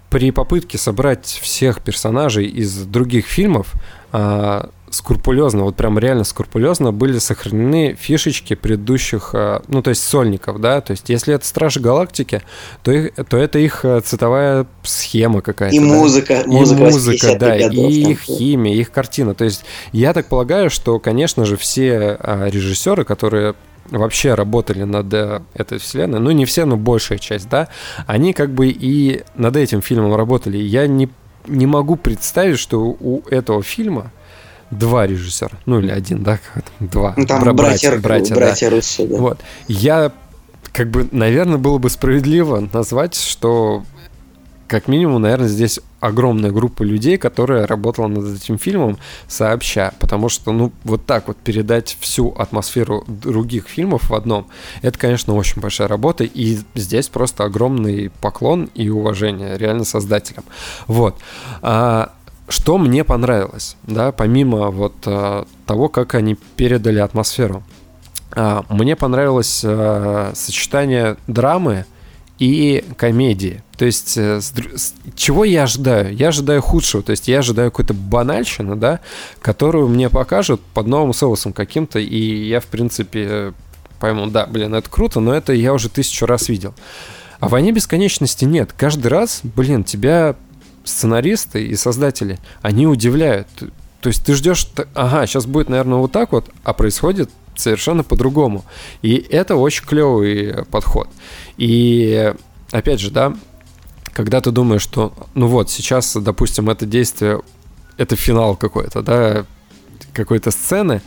при попытке собрать всех персонажей из других фильмов а, скрупулезно, вот прям реально скрупулезно были сохранены фишечки предыдущих, э, ну, то есть сольников, да, то есть если это Стражи Галактики, то, их, то это их э, цитовая схема какая-то. И да? музыка. И музыка, да, годов, и их химия, их картина. То есть я так полагаю, что, конечно же, все а, режиссеры, которые вообще работали над э, этой вселенной, ну не все, но большая часть, да, они как бы и над этим фильмом работали. Я не, не могу представить, что у этого фильма два режиссера, ну или один, да, два. Ну, там братья, братья, братья да. Руссо, да. Вот. Я, как бы, наверное, было бы справедливо назвать, что как минимум, наверное, здесь огромная группа людей, которая работала над этим фильмом сообща, потому что, ну, вот так вот передать всю атмосферу других фильмов в одном, это, конечно, очень большая работа, и здесь просто огромный поклон и уважение реально создателям. Вот. А, что мне понравилось, да, помимо вот а, того, как они передали атмосферу. А, мне понравилось а, сочетание драмы и комедии. То есть, э, с, с, чего я ожидаю? Я ожидаю худшего. То есть, я ожидаю какой-то банальщины, да, которую мне покажут под новым соусом каким-то, и я, в принципе, пойму, да, блин, это круто, но это я уже тысячу раз видел. А в «Войне бесконечности» нет. Каждый раз, блин, тебя сценаристы и создатели, они удивляют. То есть ты ждешь, ага, сейчас будет, наверное, вот так вот, а происходит совершенно по-другому. И это очень клевый подход. И опять же, да, когда ты думаешь, что, ну вот, сейчас, допустим, это действие, это финал какой-то, да, какой-то сцены,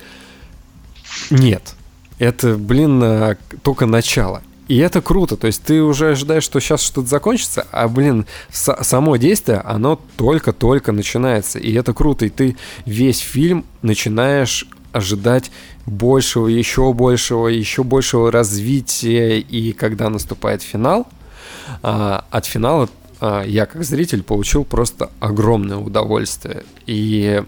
нет. Это, блин, только начало. И это круто, то есть ты уже ожидаешь, что сейчас что-то закончится, а, блин, само действие, оно только-только начинается, и это круто, и ты весь фильм начинаешь ожидать большего, еще большего, еще большего развития, и когда наступает финал, а, от финала а, я как зритель получил просто огромное удовольствие, и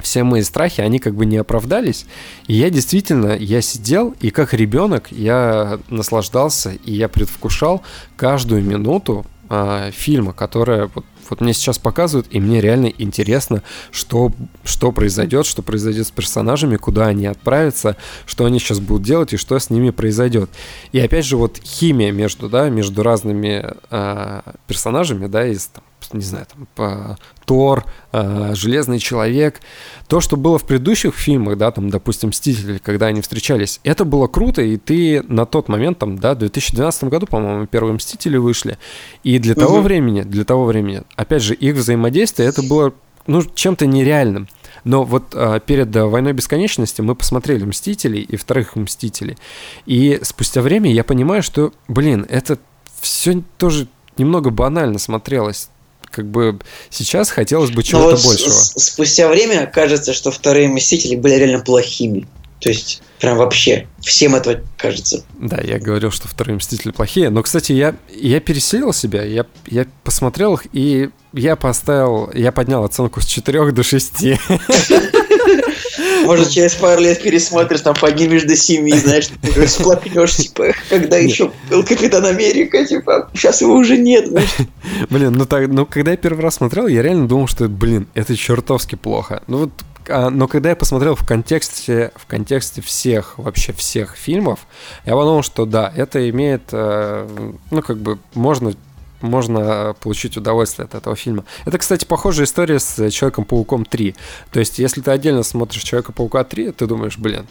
все мои страхи, они как бы не оправдались. И я действительно, я сидел, и как ребенок я наслаждался, и я предвкушал каждую минуту э, фильма, которая вот, вот мне сейчас показывают, и мне реально интересно, что, что произойдет, что произойдет с персонажами, куда они отправятся, что они сейчас будут делать и что с ними произойдет. И опять же, вот химия между, да, между разными э, персонажами, да, из там, не знаю, там, по Тор, э, Железный человек. То, что было в предыдущих фильмах, да, там, допустим, Мстители, когда они встречались, это было круто, и ты на тот момент, там, да, в 2012 году, по-моему, первые Мстители вышли, и для угу. того времени, для того времени, опять же, их взаимодействие, это было ну, чем-то нереальным. Но вот а, перед а, «Войной бесконечности» мы посмотрели «Мстителей» и вторых «Мстителей». И спустя время я понимаю, что, блин, это все тоже немного банально смотрелось. Как бы сейчас хотелось бы ну чего-то вот большего. Спустя время кажется, что вторые «Мстители» были реально плохими. То есть, прям вообще, всем это кажется. Да, я говорил, что вторые Мстители плохие. Но, кстати, я, я переселил себя, я, я посмотрел их, и я поставил, я поднял оценку с 4 до 6. Может, через пару лет пересмотришь, там поднимешь до 7, знаешь, всплакнешь, типа, когда еще был Капитан Америка, типа, сейчас его уже нет, знаешь. Блин, ну так, ну когда я первый раз смотрел, я реально думал, что, блин, это чертовски плохо. Ну вот а, но когда я посмотрел в контексте, в контексте всех, вообще всех фильмов, я подумал, что да, это имеет, э, ну, как бы, можно можно получить удовольствие от этого фильма. Это, кстати, похожая история с Человеком-пауком 3. То есть, если ты отдельно смотришь Человека-паука 3, ты думаешь, блин,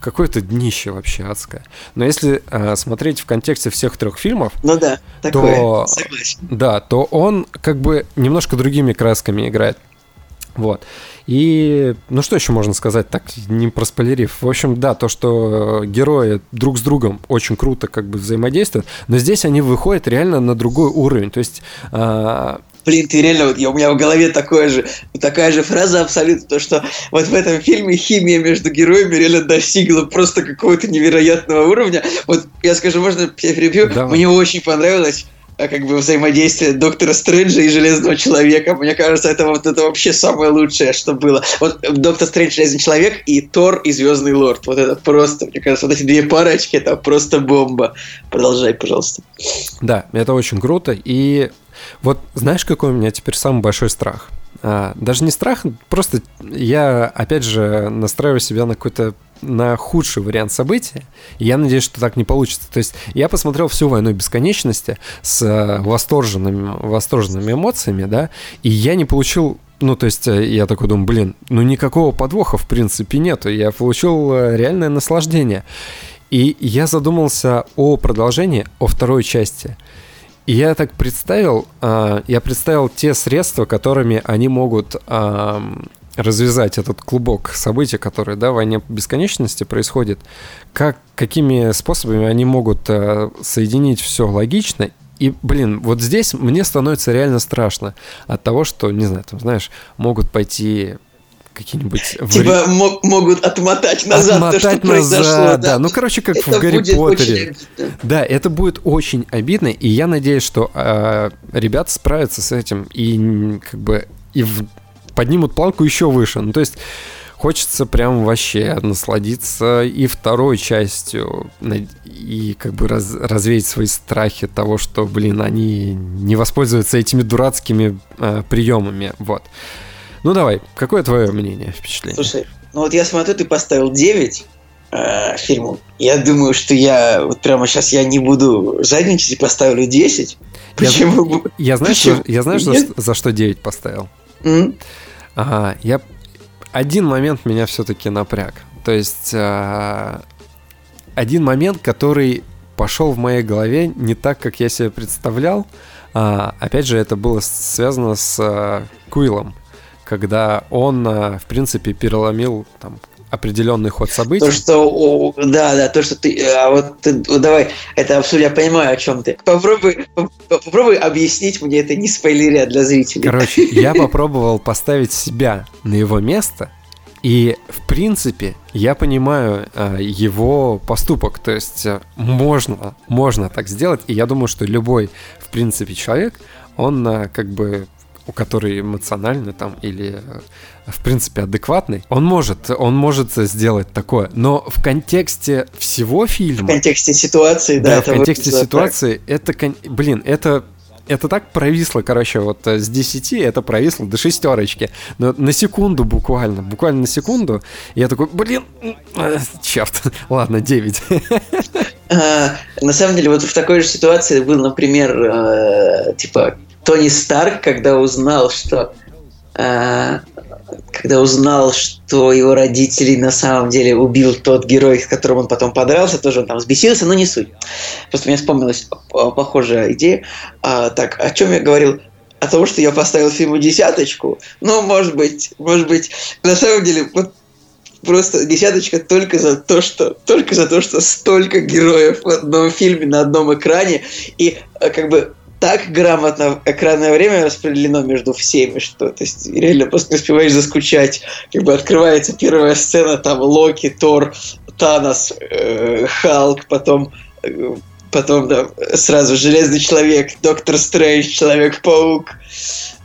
какое-то днище вообще адское. Но если э, смотреть в контексте всех трех фильмов, ну да, такое, то, согласен. да, то он как бы немножко другими красками играет. Вот. И, ну что еще можно сказать, так не проспойлерив. В общем, да, то, что герои друг с другом очень круто как бы взаимодействуют, но здесь они выходят реально на другой уровень. То есть а, Блин, ты реально, вот, я, у меня в голове такое же, такая же фраза абсолютно, то, что вот в этом фильме химия между героями реально достигла просто какого-то невероятного уровня. Вот я скажу, можно я перебью? Да. Мне очень понравилось как бы взаимодействие Доктора Стрэнджа и Железного Человека. Мне кажется, это вот это вообще самое лучшее, что было. Вот Доктор Стрэндж Железный Человек и Тор и Звездный Лорд. Вот это просто, мне кажется, вот эти две парочки, это просто бомба. Продолжай, пожалуйста. Да, это очень круто. И вот знаешь, какой у меня теперь самый большой страх? А, даже не страх, просто я, опять же, настраиваю себя на какой-то на худший вариант события. Я надеюсь, что так не получится. То есть я посмотрел всю «Войну бесконечности» с э, восторженными, восторженными эмоциями, да, и я не получил ну, то есть э, я такой думаю, блин, ну никакого подвоха в принципе нету. Я получил э, реальное наслаждение. И я задумался о продолжении, о второй части. И я так представил, я представил те средства, которыми они могут развязать этот клубок событий, которые, да, в войне бесконечности происходит, как, какими способами они могут э, соединить все логично и, блин, вот здесь мне становится реально страшно от того, что, не знаю, там, знаешь, могут пойти какие-нибудь... Типа мог, могут отмотать назад отмотать то, что назад, произошло. Да. да, ну, короче, как это в Гарри Поттере. Да, это будет очень обидно, и я надеюсь, что э, ребята справятся с этим, и как бы и в поднимут планку еще выше. Ну, то есть хочется прям вообще насладиться и второй частью, и как бы раз, развеять свои страхи того, что, блин, они не воспользуются этими дурацкими э, приемами. Вот. Ну давай, какое твое мнение, впечатление? Слушай, ну вот я смотрю, ты поставил 9 э, фильму. Я думаю, что я вот прямо сейчас я не буду жадничать и поставлю 10. Почему? Я, я знаешь, Почему? я знаю, что, за что 9 поставил. Mm? Ага, я... Один момент меня все-таки напряг. То есть... А... Один момент, который пошел в моей голове не так, как я себе представлял. А, опять же, это было связано с а, Куилом, когда он, а, в принципе, переломил там определенный ход событий. То, что, да, да, то, что ты, а вот ты, давай, это абсолютно, я понимаю, о чем ты. Попробуй, попробуй объяснить мне это не спойлеря для зрителей. Короче, я попробовал поставить себя на его место, и, в принципе, я понимаю э, его поступок. То есть э, можно, можно так сделать. И я думаю, что любой, в принципе, человек, он э, как бы у который эмоционально там или э, в принципе адекватный, он может, он может сделать такое. Но в контексте всего фильма... В контексте ситуации, да. Да, в контексте ситуации, так. это, блин, это это так провисло, короче, вот э, с 10 это провисло до шестерочки. Но на секунду буквально, буквально на секунду. я такой, блин, э, черт, ладно, 9. А, на самом деле, вот в такой же ситуации был, например, типа Тони Старк, когда узнал, что э, когда узнал, что его родителей на самом деле убил тот герой, с которым он потом подрался, тоже он там взбесился, но не суть. Просто мне вспомнилась похожая идея. А, так, о чем я говорил? о том, что я поставил фильму десяточку. Ну, может быть, может быть, на самом деле, вот просто десяточка только за то, что только за то, что столько героев в одном фильме на одном экране и э, как бы так грамотно экранное время распределено между всеми, что то есть реально просто не успеваешь заскучать. Как бы открывается первая сцена, там Локи, Тор, Танос, э, Халк, потом э, потом да, сразу Железный Человек, Доктор Стрэндж, Человек-паук.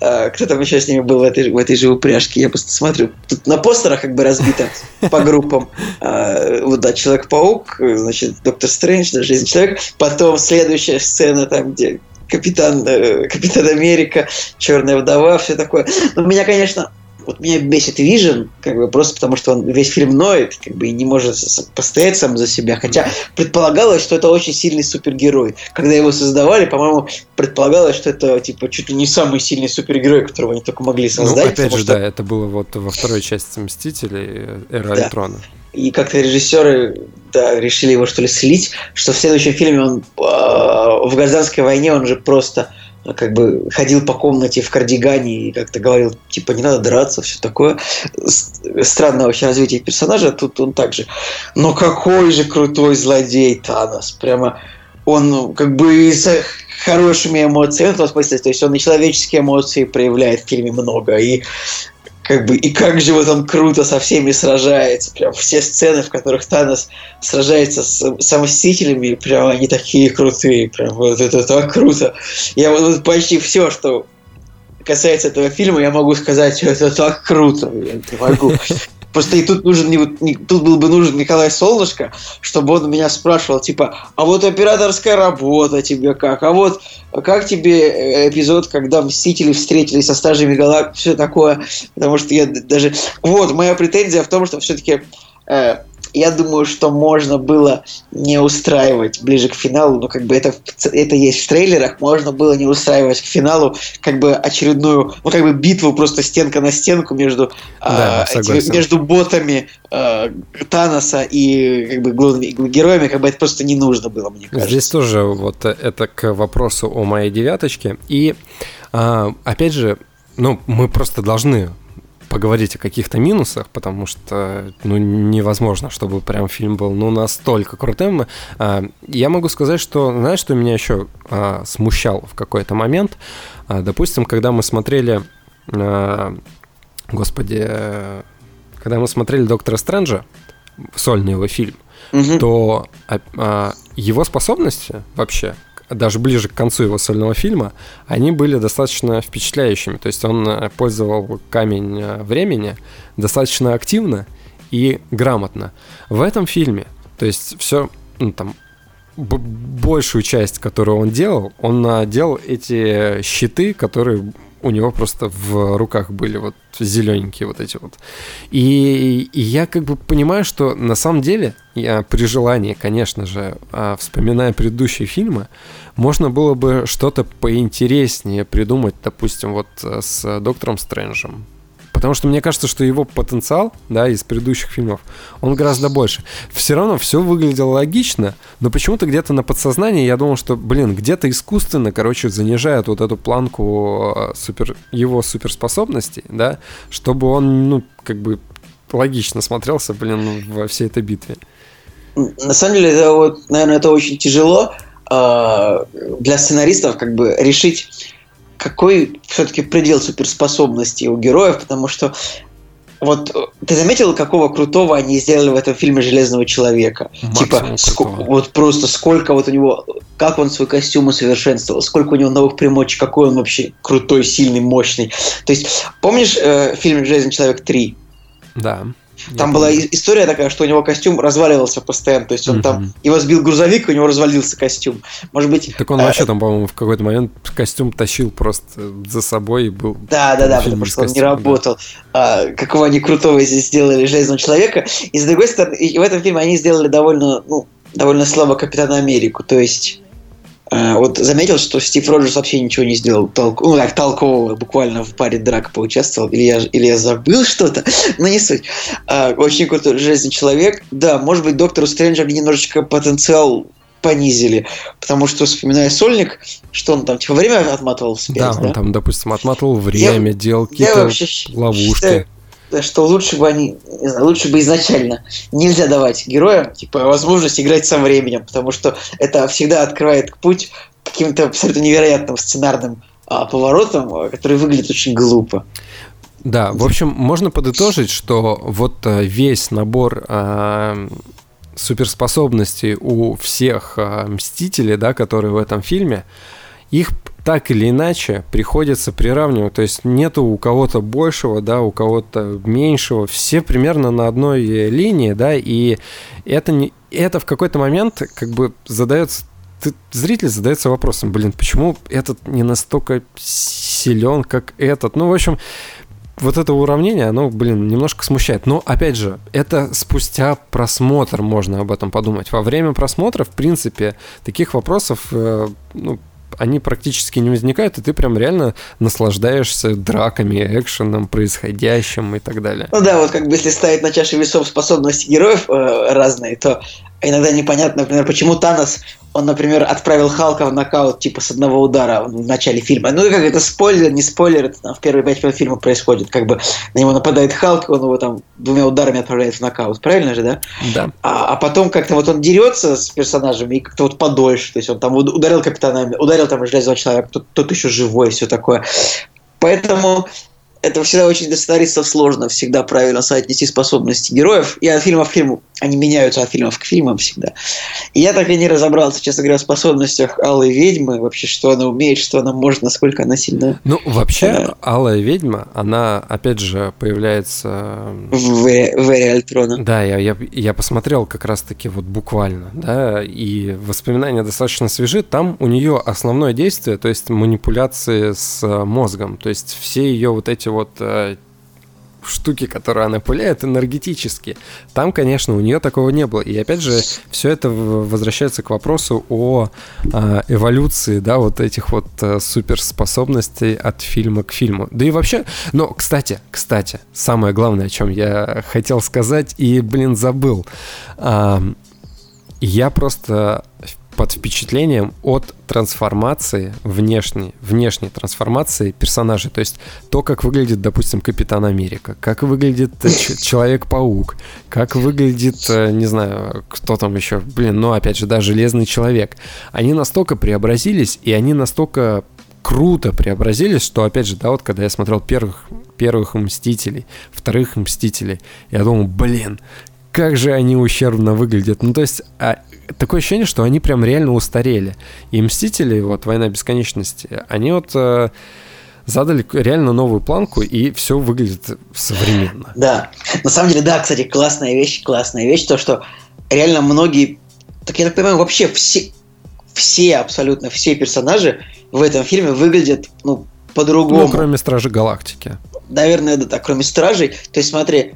А, кто там еще с ними был в этой, в этой же упряжке? Я просто смотрю. Тут на постерах как бы разбито по группам. А, вот да, Человек-паук, значит, Доктор Стрэндж, да, Железный Человек. Потом следующая сцена там, где Капитан, э, Капитан Америка, Черная вдова, все такое. Но меня, конечно, вот меня бесит Вижен, как бы просто потому, что он весь фильм ноет, как бы и не может постоять сам за себя. Хотя предполагалось, что это очень сильный супергерой. Когда его создавали, по-моему, предполагалось, что это типа чуть ли не самый сильный супергерой, которого они только могли ну, создать. Ну, опять же, что... да, это было вот во второй части Мстителей Эра да. Альтрона. И как-то режиссеры да, решили его что ли слить, что в следующем фильме он э, в гражданской войне он же просто как бы ходил по комнате в кардигане и как-то говорил, типа, не надо драться, все такое. Странное вообще развитие персонажа, тут он также. Но какой же крутой злодей Танос. Прямо он ну, как бы с хорошими эмоциями, в том смысле, то есть он и человеческие эмоции проявляет в фильме много, и как бы, и как же вот он круто со всеми сражается. Прям все сцены, в которых Танос сражается с, с Мстителями, прям они такие крутые. Прям вот это так круто. Я вот почти все, что касается этого фильма, я могу сказать, что это так круто. Я не могу. Просто и тут нужен не, тут был бы нужен Николай Солнышко, чтобы он меня спрашивал, типа, а вот операторская работа тебе как? А вот как тебе э, эпизод, когда Мстители встретились со Стражами Галактики, все такое? Потому что я даже... Вот, моя претензия в том, что все-таки э, я думаю, что можно было не устраивать ближе к финалу, но как бы это, это есть в трейлерах, можно было не устраивать к финалу как бы очередную, ну как бы битву просто стенка на стенку между, да, э, этими, между ботами э, Таноса и как бы главными героями, как бы это просто не нужно было, мне кажется. Здесь тоже вот это к вопросу о моей девяточке. И э, опять же, ну, мы просто должны поговорить о каких-то минусах, потому что ну, невозможно, чтобы прям фильм был ну, настолько крутым. А, я могу сказать, что, знаешь, что меня еще а, смущало в какой-то момент? А, допустим, когда мы смотрели, господи, когда мы смотрели Доктора Стрэнджа, сольный его фильм, угу. то его способности вообще даже ближе к концу его сольного фильма, они были достаточно впечатляющими. То есть он э, пользовал камень э, времени достаточно активно и грамотно. В этом фильме, то есть все, ну, там, большую часть, которую он делал, он э, делал эти щиты, которые у него просто в руках были вот зелененькие вот эти вот. И, и я как бы понимаю, что на самом деле, я при желании, конечно же, а, вспоминая предыдущие фильмы, можно было бы что-то поинтереснее придумать, допустим, вот с Доктором Стрэнджем, Потому что мне кажется, что его потенциал, да, из предыдущих фильмов, он гораздо больше. Все равно все выглядело логично, но почему-то где-то на подсознании я думал, что, блин, где-то искусственно, короче, занижают вот эту планку э, супер, его суперспособностей, да, чтобы он, ну, как бы логично смотрелся, блин, во всей этой битве. На самом деле, это вот, наверное, это очень тяжело э, для сценаристов как бы решить какой все-таки предел суперспособностей у героев, потому что вот ты заметил, какого крутого они сделали в этом фильме Железного человека? Максимум типа, ск- вот просто сколько вот у него, как он свой костюм усовершенствовал, сколько у него новых примочек, какой он вообще крутой, сильный, мощный. То есть, помнишь э, фильм Железный человек 3? Да. Там была история такая, что у него костюм разваливался постоянно. То есть он там его сбил грузовик, у него развалился костюм. Может быть. Так он вообще там, по-моему, в какой-то момент костюм тащил просто за собой и был. Да, да, да, потому что он не работал. А, какого они крутого здесь сделали Железного человека. И с другой стороны, в этом фильме они сделали довольно, ну, довольно слабо Капитана Америку. То есть вот заметил, что Стив Роджерс вообще ничего не сделал, толк... ну, как толкового, буквально в паре драк поучаствовал, или я, или я забыл что-то, но не суть. А, очень крутой железный человек. Да, может быть, Доктору Стрэнджу немножечко потенциал понизили. Потому что, вспоминая Сольник, что он там, типа, время отматывал вспять, да? да? он там, допустим, отматывал время, Я- делал какие-то ловушки. считаю, что лучше бы они, не знаю, лучше бы изначально нельзя давать героям, типа, возможность играть со временем, потому что это всегда открывает путь каким-то абсолютно невероятным сценарным а, поворотам, а, которые выглядят очень глупо. Да, в общем, можно подытожить, что вот э, весь набор э, суперспособностей у всех э, мстителей, да, которые в этом фильме, их так или иначе приходится приравнивать. То есть нету у кого-то большего, да, у кого-то меньшего. Все примерно на одной линии, да, и это, не, это в какой-то момент как бы задается зритель задается вопросом, блин, почему этот не настолько силен, как этот? Ну, в общем, вот это уравнение, оно, блин, немножко смущает. Но, опять же, это спустя просмотр можно об этом подумать. Во время просмотра, в принципе, таких вопросов, э, ну, они практически не возникают, и ты прям реально наслаждаешься драками, экшеном, происходящим и так далее. Ну да, вот как бы если ставить на чаше весов способности героев э, разные, то иногда непонятно, например, почему Танос, он, например, отправил Халка в нокаут типа с одного удара в начале фильма. Ну, как это спойлер, не спойлер, это там в первые пять минут фильма происходит. Как бы на него нападает Халк, он его там двумя ударами отправляет в нокаут. Правильно же, да? Да. А, а потом как-то вот он дерется с персонажами и как-то вот подольше. То есть он там уд- ударил капитана, ударил там железного человека, тот, тот еще живой, все такое. Поэтому это всегда очень для сценаристов сложно всегда правильно соотнести способности героев. И от фильма к фильму они меняются от фильмов к фильмам всегда. И я так и не разобрался, честно говоря, в способностях Алой Ведьмы, вообще, что она умеет, что она может, насколько она сильна Ну, вообще, Да. Алая ведьма, она, опять же, появляется... в в Эре Альтрона. Да, я, я, я посмотрел как раз-таки вот буквально, да, и воспоминания достаточно свежи. Там у нее основное действие, то есть манипуляции с э, мозгом, то есть все ее вот эти вот э, штуки, которые она пуляет, энергетически. Там, конечно, у нее такого не было. И опять же, все это возвращается к вопросу о э, эволюции, да, вот этих вот э, суперспособностей от фильма к фильму. Да и вообще, но, кстати, кстати, самое главное, о чем я хотел сказать и, блин, забыл. А, я просто под впечатлением от трансформации внешней, внешней трансформации персонажей. То есть то, как выглядит, допустим, Капитан Америка, как выглядит э, Человек-паук, как выглядит, э, не знаю, кто там еще, блин, ну опять же, да, Железный Человек. Они настолько преобразились, и они настолько круто преобразились, что, опять же, да, вот когда я смотрел первых, первых Мстителей, вторых Мстителей, я думал, блин, как же они ущербно выглядят. Ну, то есть, а, такое ощущение, что они прям реально устарели. И Мстители, вот, Война Бесконечности, они вот э, задали реально новую планку, и все выглядит современно. Да. На самом деле, да, кстати, классная вещь, классная вещь, то, что реально многие, так я так понимаю, вообще все, все, абсолютно все персонажи в этом фильме выглядят, ну, по-другому. Ну, кроме Стражи Галактики. Наверное, да, так, кроме Стражей. То есть, смотри,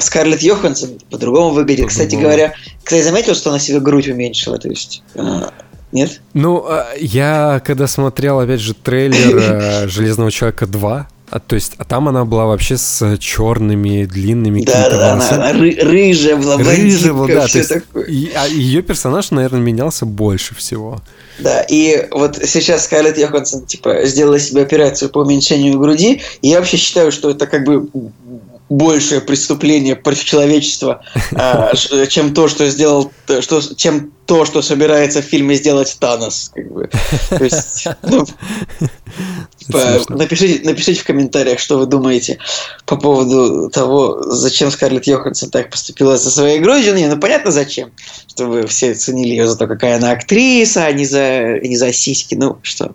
Скарлетт Йоханссон по-другому выглядит. Кстати По-другому. говоря, кстати, заметил, что она себе грудь уменьшила, то есть... а, нет? Ну, я когда смотрел, опять же, трейлер э, Железного человека 2, а, то есть, а там она была вообще с черными, длинными Да, да, да, она, она ры- рыжая была, Рыжая была, да, то все есть такое. и- а ее персонаж, наверное, менялся больше всего. Да, и вот сейчас Скарлетт Йоханссон, типа, сделала себе операцию по уменьшению груди, и я вообще считаю, что это как бы большее преступление против человечества, а, чем то, что сделал, что, чем то, что собирается в фильме сделать Танос. Как бы. То есть, ну, типа, Смешно. напишите, напишите в комментариях, что вы думаете по поводу того, зачем Скарлетт Йоханссон так поступила со своей. Не, ну понятно зачем, чтобы все ценили ее за то, какая она актриса, а не за, не за сиськи. Ну что,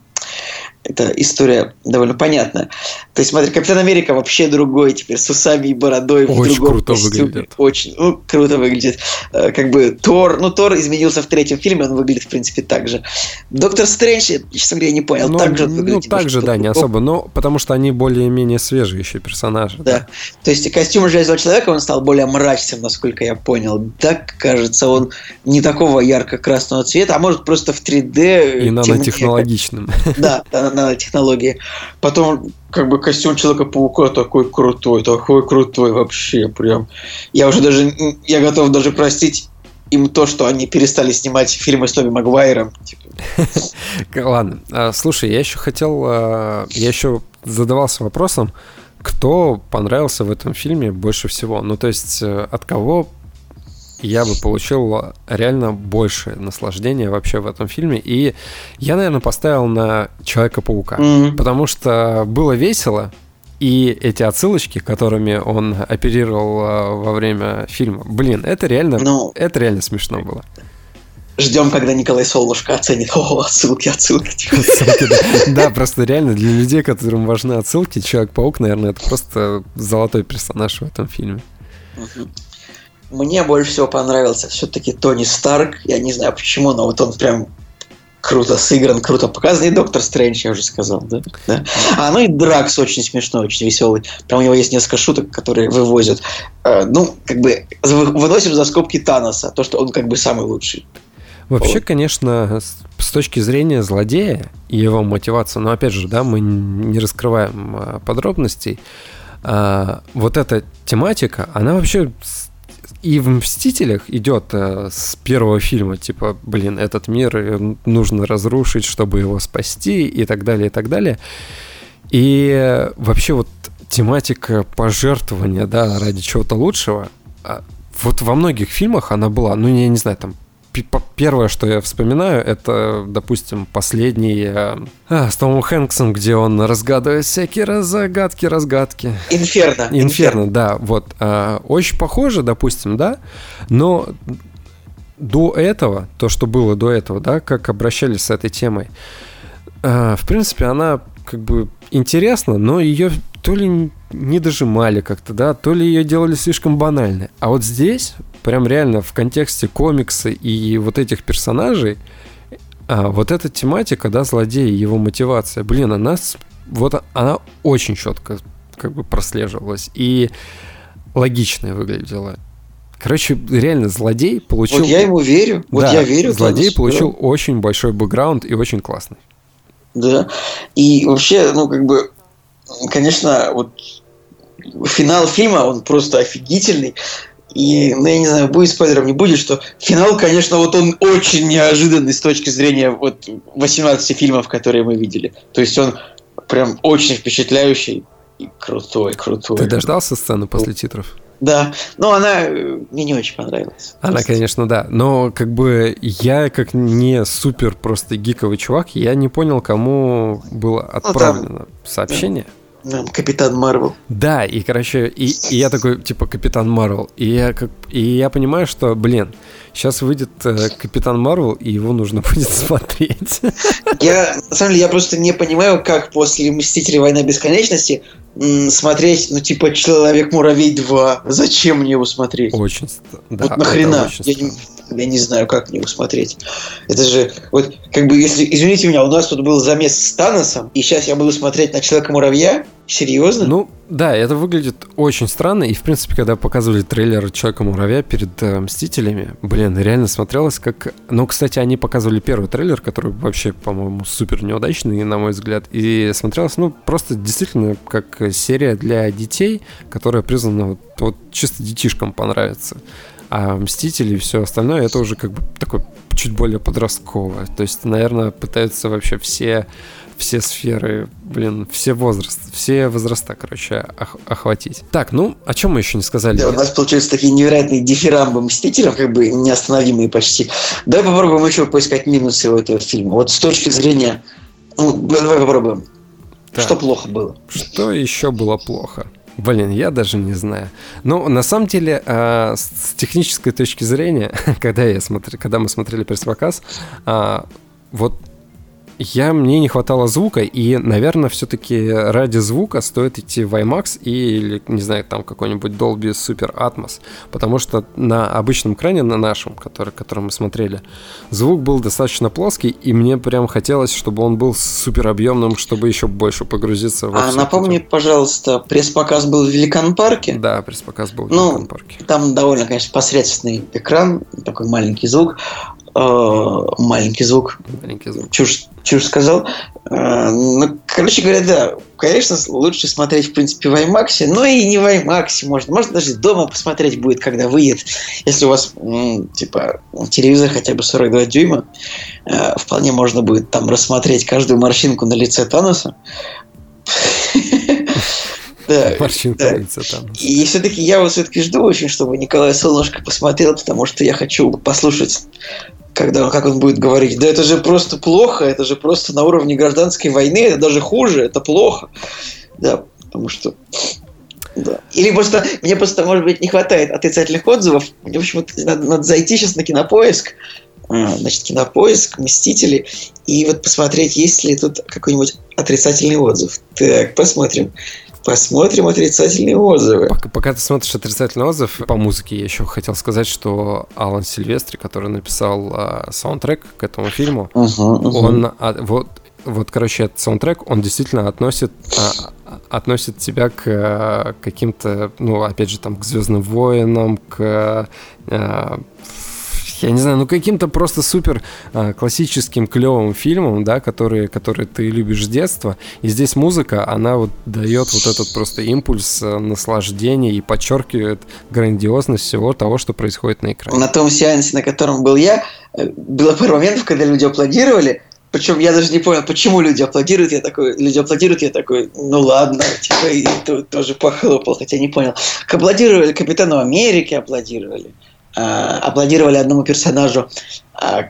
эта история довольно понятная. То есть, смотри, Капитан Америка вообще другой теперь, с усами и бородой. в Очень другом круто костюме. выглядит. Очень ну, круто выглядит. Э, Как бы Тор, ну Тор изменился в третьем фильме, он выглядит в принципе так же. Доктор Стрэндж, я, честно говоря, не понял, ну, так же он ну, выглядит. так же, да, не особо, но потому что они более-менее свежие еще персонажи. Да. То есть костюм Железного Человека, он стал более мрачным, насколько я понял. Так, кажется, он не такого ярко-красного цвета, а может просто в 3D. И нанотехнологичным. Да, да, нанотехнологии. Потом, как бы, костюм Человека-паука такой крутой, такой крутой вообще прям. Я уже даже, я готов даже простить им то, что они перестали снимать фильмы с Тоби Магуайром. Типа. Ладно, а, слушай, я еще хотел, а, я еще задавался вопросом, кто понравился в этом фильме больше всего? Ну, то есть, э, от кого я бы получил реально больше наслаждения вообще в этом фильме. И я, наверное, поставил на Человека-паука. Mm-hmm. Потому что было весело, и эти отсылочки, которыми он оперировал а, во время фильма, блин, это реально, ну, это реально смешно было. Ждем, когда Николай Солнышко оценит. О, отсылки, отсылки. да. просто реально для людей, которым важны отсылки, Человек-паук, наверное, это просто золотой персонаж в этом фильме. Мне больше всего понравился все-таки Тони Старк. Я не знаю почему, но вот он прям круто сыгран, круто показан. И Доктор Стрэндж, я уже сказал, да? да? А, ну и Дракс очень смешной, очень веселый. Прям у него есть несколько шуток, которые вывозят. Э, ну, как бы выносим за скобки Таноса, то, что он как бы самый лучший. Вообще, вот. конечно, с точки зрения злодея и его мотивации, но опять же, да, мы не раскрываем а, подробностей. А, вот эта тематика, она вообще и в «Мстителях» идет э, с первого фильма, типа, блин, этот мир э, нужно разрушить, чтобы его спасти, и так далее, и так далее. И вообще вот тематика пожертвования, да, ради чего-то лучшего, а, вот во многих фильмах она была, ну, я не знаю, там, первое, что я вспоминаю, это, допустим, последний э, а, с Томом Хэнксом, где он разгадывает всякие разгадки, разгадки. Инферно. Инферно, Инферно. да, вот. А, очень похоже, допустим, да, но до этого, то, что было до этого, да, как обращались с этой темой, а, в принципе, она как бы интересна, но ее то ли не дожимали как-то, да, то ли ее делали слишком банальной. А вот здесь прям реально в контексте комикса и вот этих персонажей, а, вот эта тематика, да, злодея, его мотивация, блин, она, вот она очень четко как бы прослеживалась и логичная выглядела. Короче, реально, злодей получил... Вот я ему верю. Вот да, я верю. Злодей Томас, получил да. очень большой бэкграунд и очень классный. Да. И вообще, ну, как бы, конечно, вот финал фильма, он просто офигительный. И, ну, я не знаю, будет спойлером, не будет, что финал, конечно, вот он очень неожиданный с точки зрения вот 18 фильмов, которые мы видели. То есть он прям очень впечатляющий и крутой, крутой. Ты дождался сцены после титров? Да, но она э, мне не очень понравилась. Она, просто. конечно, да. Но как бы я, как не супер просто гиковый чувак, я не понял, кому было отправлено ну, там, сообщение. Да Капитан Марвел. Да, и, короче, и, и я такой, типа, Капитан Марвел. И я, как, и я понимаю, что, блин, сейчас выйдет э, Капитан Марвел, и его нужно будет смотреть. Я, на самом деле, я просто не понимаю, как после Мстителей Война Бесконечности смотреть, ну, типа, Человек-муравей 2. Зачем мне его смотреть? Очень, да. Вот нахрена? Я не, я не знаю, как мне его смотреть. Это же, вот, как бы, если, извините меня, у нас тут был замес с Таносом, и сейчас я буду смотреть на Человека-муравья, Серьезно? Ну, да, это выглядит очень странно. И, в принципе, когда показывали трейлер Человека-муравья перед э, Мстителями, блин, реально смотрелось как... Ну, кстати, они показывали первый трейлер, который вообще, по-моему, супер неудачный, на мой взгляд. И смотрелось, ну, просто действительно как серия для детей, которая признана вот, вот чисто детишкам понравится. А Мстители и все остальное, это уже как бы такое чуть более подростковое. То есть, наверное, пытаются вообще все все сферы, блин, все возрасты, все возраста, короче, ох- охватить. Так, ну, о чем мы еще не сказали? Да, у нас получаются такие невероятные дифирамбы Мстителям, как бы неостановимые почти. Давай попробуем еще поискать минусы у этого фильма. Вот с точки зрения... Ну, давай попробуем. Так. Что плохо было? Что еще было плохо? Блин, я даже не знаю. Но на самом деле, э, с технической точки зрения, когда, я смотр... когда мы смотрели пресс-показ, э, вот я, мне не хватало звука, и, наверное, все-таки ради звука стоит идти в IMAX или, не знаю, там какой-нибудь Dolby Super Atmos, потому что на обычном экране, на нашем, который, который мы смотрели, звук был достаточно плоский, и мне прям хотелось, чтобы он был супер объемным, чтобы еще больше погрузиться в А напомни, это. пожалуйста, пресс-показ был в Великан парке? Да, пресс-показ был в ну, Великан парке. Там довольно, конечно, посредственный экран, такой маленький звук. Э, маленький звук. Маленький звук. Чушь, чушь сказал. Э, ну, короче говоря, да, конечно, лучше смотреть, в принципе, в IMAX, но и не в IMAX можно. Можно даже дома посмотреть будет, когда выйдет. Если у вас, типа, телевизор хотя бы 42 дюйма, э, вполне можно будет там рассмотреть каждую морщинку на лице Таноса. Да, Морщинка да. лица там. И все-таки я вот все-таки жду очень, чтобы Николай Солнышко посмотрел, потому что я хочу послушать когда, как он будет говорить, да это же просто плохо, это же просто на уровне гражданской войны, это даже хуже, это плохо. Да, потому что... Да. Или просто, мне просто, может быть, не хватает отрицательных отзывов. Мне, в общем, надо, надо зайти сейчас на кинопоиск, а, значит, кинопоиск, Мстители, и вот посмотреть, есть ли тут какой-нибудь отрицательный отзыв. Так, посмотрим. Посмотрим отрицательные отзывы. Пока, пока ты смотришь отрицательный отзыв по музыке, я еще хотел сказать, что Алан Сильвестри, который написал э, саундтрек к этому фильму, uh-huh, uh-huh. он а, вот вот, короче, этот саундтрек, он действительно относит, а, относит тебя к а, каким-то, ну, опять же, там, к Звездным войнам, к а, я не знаю, ну каким-то просто супер а, классическим клевым фильмом, да, который, который ты любишь с детства. И здесь музыка, она вот дает вот этот просто импульс а, наслаждения и подчеркивает грандиозность всего того, что происходит на экране. На том сеансе, на котором был я, э, было пару моментов, когда люди аплодировали, причем я даже не понял, почему люди аплодируют. Я такой, люди аплодируют, я такой, ну ладно, типа, и тут тоже похлопал, хотя не понял. Аплодировали Капитану Америки, аплодировали. А, аплодировали одному персонажу, а,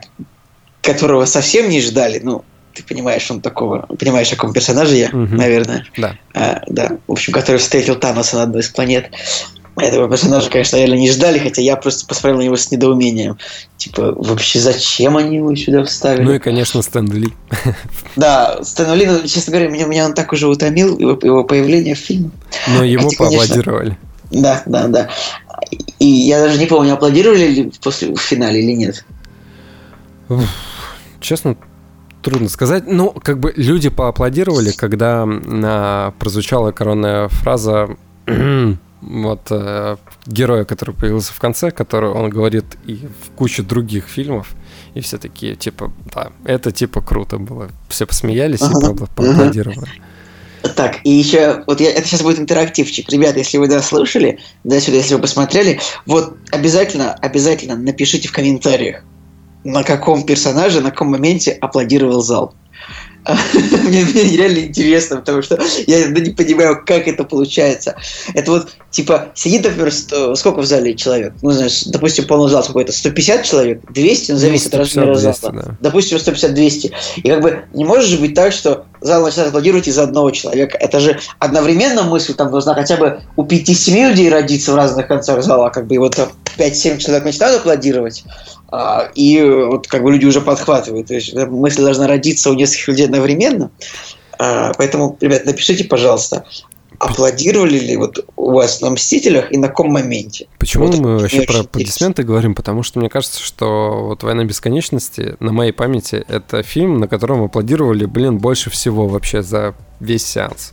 которого совсем не ждали. Ну, ты понимаешь, он такого, понимаешь, о каком персонаже я, угу. наверное. Да. А, да. В общем, который встретил Таноса на одной из планет. Этого персонажа, конечно, наверное, не ждали, хотя я просто посмотрел на него с недоумением. Типа, вообще, зачем они его сюда вставили? Ну и, конечно, Стэн Ли. Да, Стэн Ли, ну, честно говоря, меня, меня он так уже утомил, его, его появление в фильме. Но ему Хотя, поаплодировали. Да, да, да. И я даже не помню, аплодировали ли после в финале или нет. Честно, трудно сказать. Ну, как бы люди поаплодировали, когда а, прозвучала коронная фраза вот э, героя, который появился в конце, который он говорит и в куче других фильмов, и все такие, типа, да, это типа круто было. Все посмеялись ага, и поаплодировали. Ага. Так, и еще, вот я, это сейчас будет интерактивчик. Ребята, если вы дослушали, до сюда, если вы посмотрели, вот обязательно, обязательно напишите в комментариях, на каком персонаже, на каком моменте аплодировал зал. Мне, мне реально интересно, потому что я не понимаю, как это получается. Это вот, типа, сидит, например, 100, сколько в зале человек? Ну, знаешь, допустим, полный зал какой-то, 150 человек, 200, ну, зависит от размера зала. Да. Допустим, 150-200. И как бы не может же быть так, что зал начинает аплодировать из одного человека. Это же одновременно мысль там должна хотя бы у 5-7 людей родиться в разных концах зала, как бы, и вот 5-7 человек начинают аплодировать, и вот как бы люди уже подхватывают. То есть мысль должна родиться у нескольких людей одновременно. А, поэтому, ребят, напишите, пожалуйста, аплодировали ли вот у вас на «Мстителях» и на каком моменте? Почему вот мы вообще про аплодисменты говорим? Потому что мне кажется, что вот «Война бесконечности» на моей памяти это фильм, на котором аплодировали, блин, больше всего вообще за весь сеанс.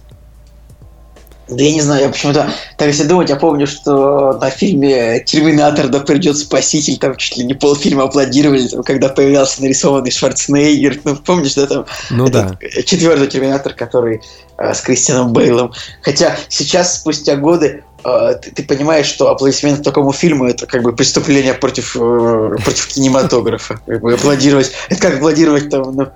Да я не знаю, я почему-то, так если думать, я помню, что на фильме «Терминатор», да придет спаситель, там чуть ли не полфильма аплодировали, там, когда появлялся нарисованный Шварценеггер, ну помнишь, да, там ну, да. четвертый «Терминатор», который э, с Кристианом Бейлом. Хотя сейчас, спустя годы, э, ты, ты понимаешь, что аплодисменты такому фильму это как бы преступление против, э, против кинематографа. Как бы аплодировать, это как аплодировать там, ну,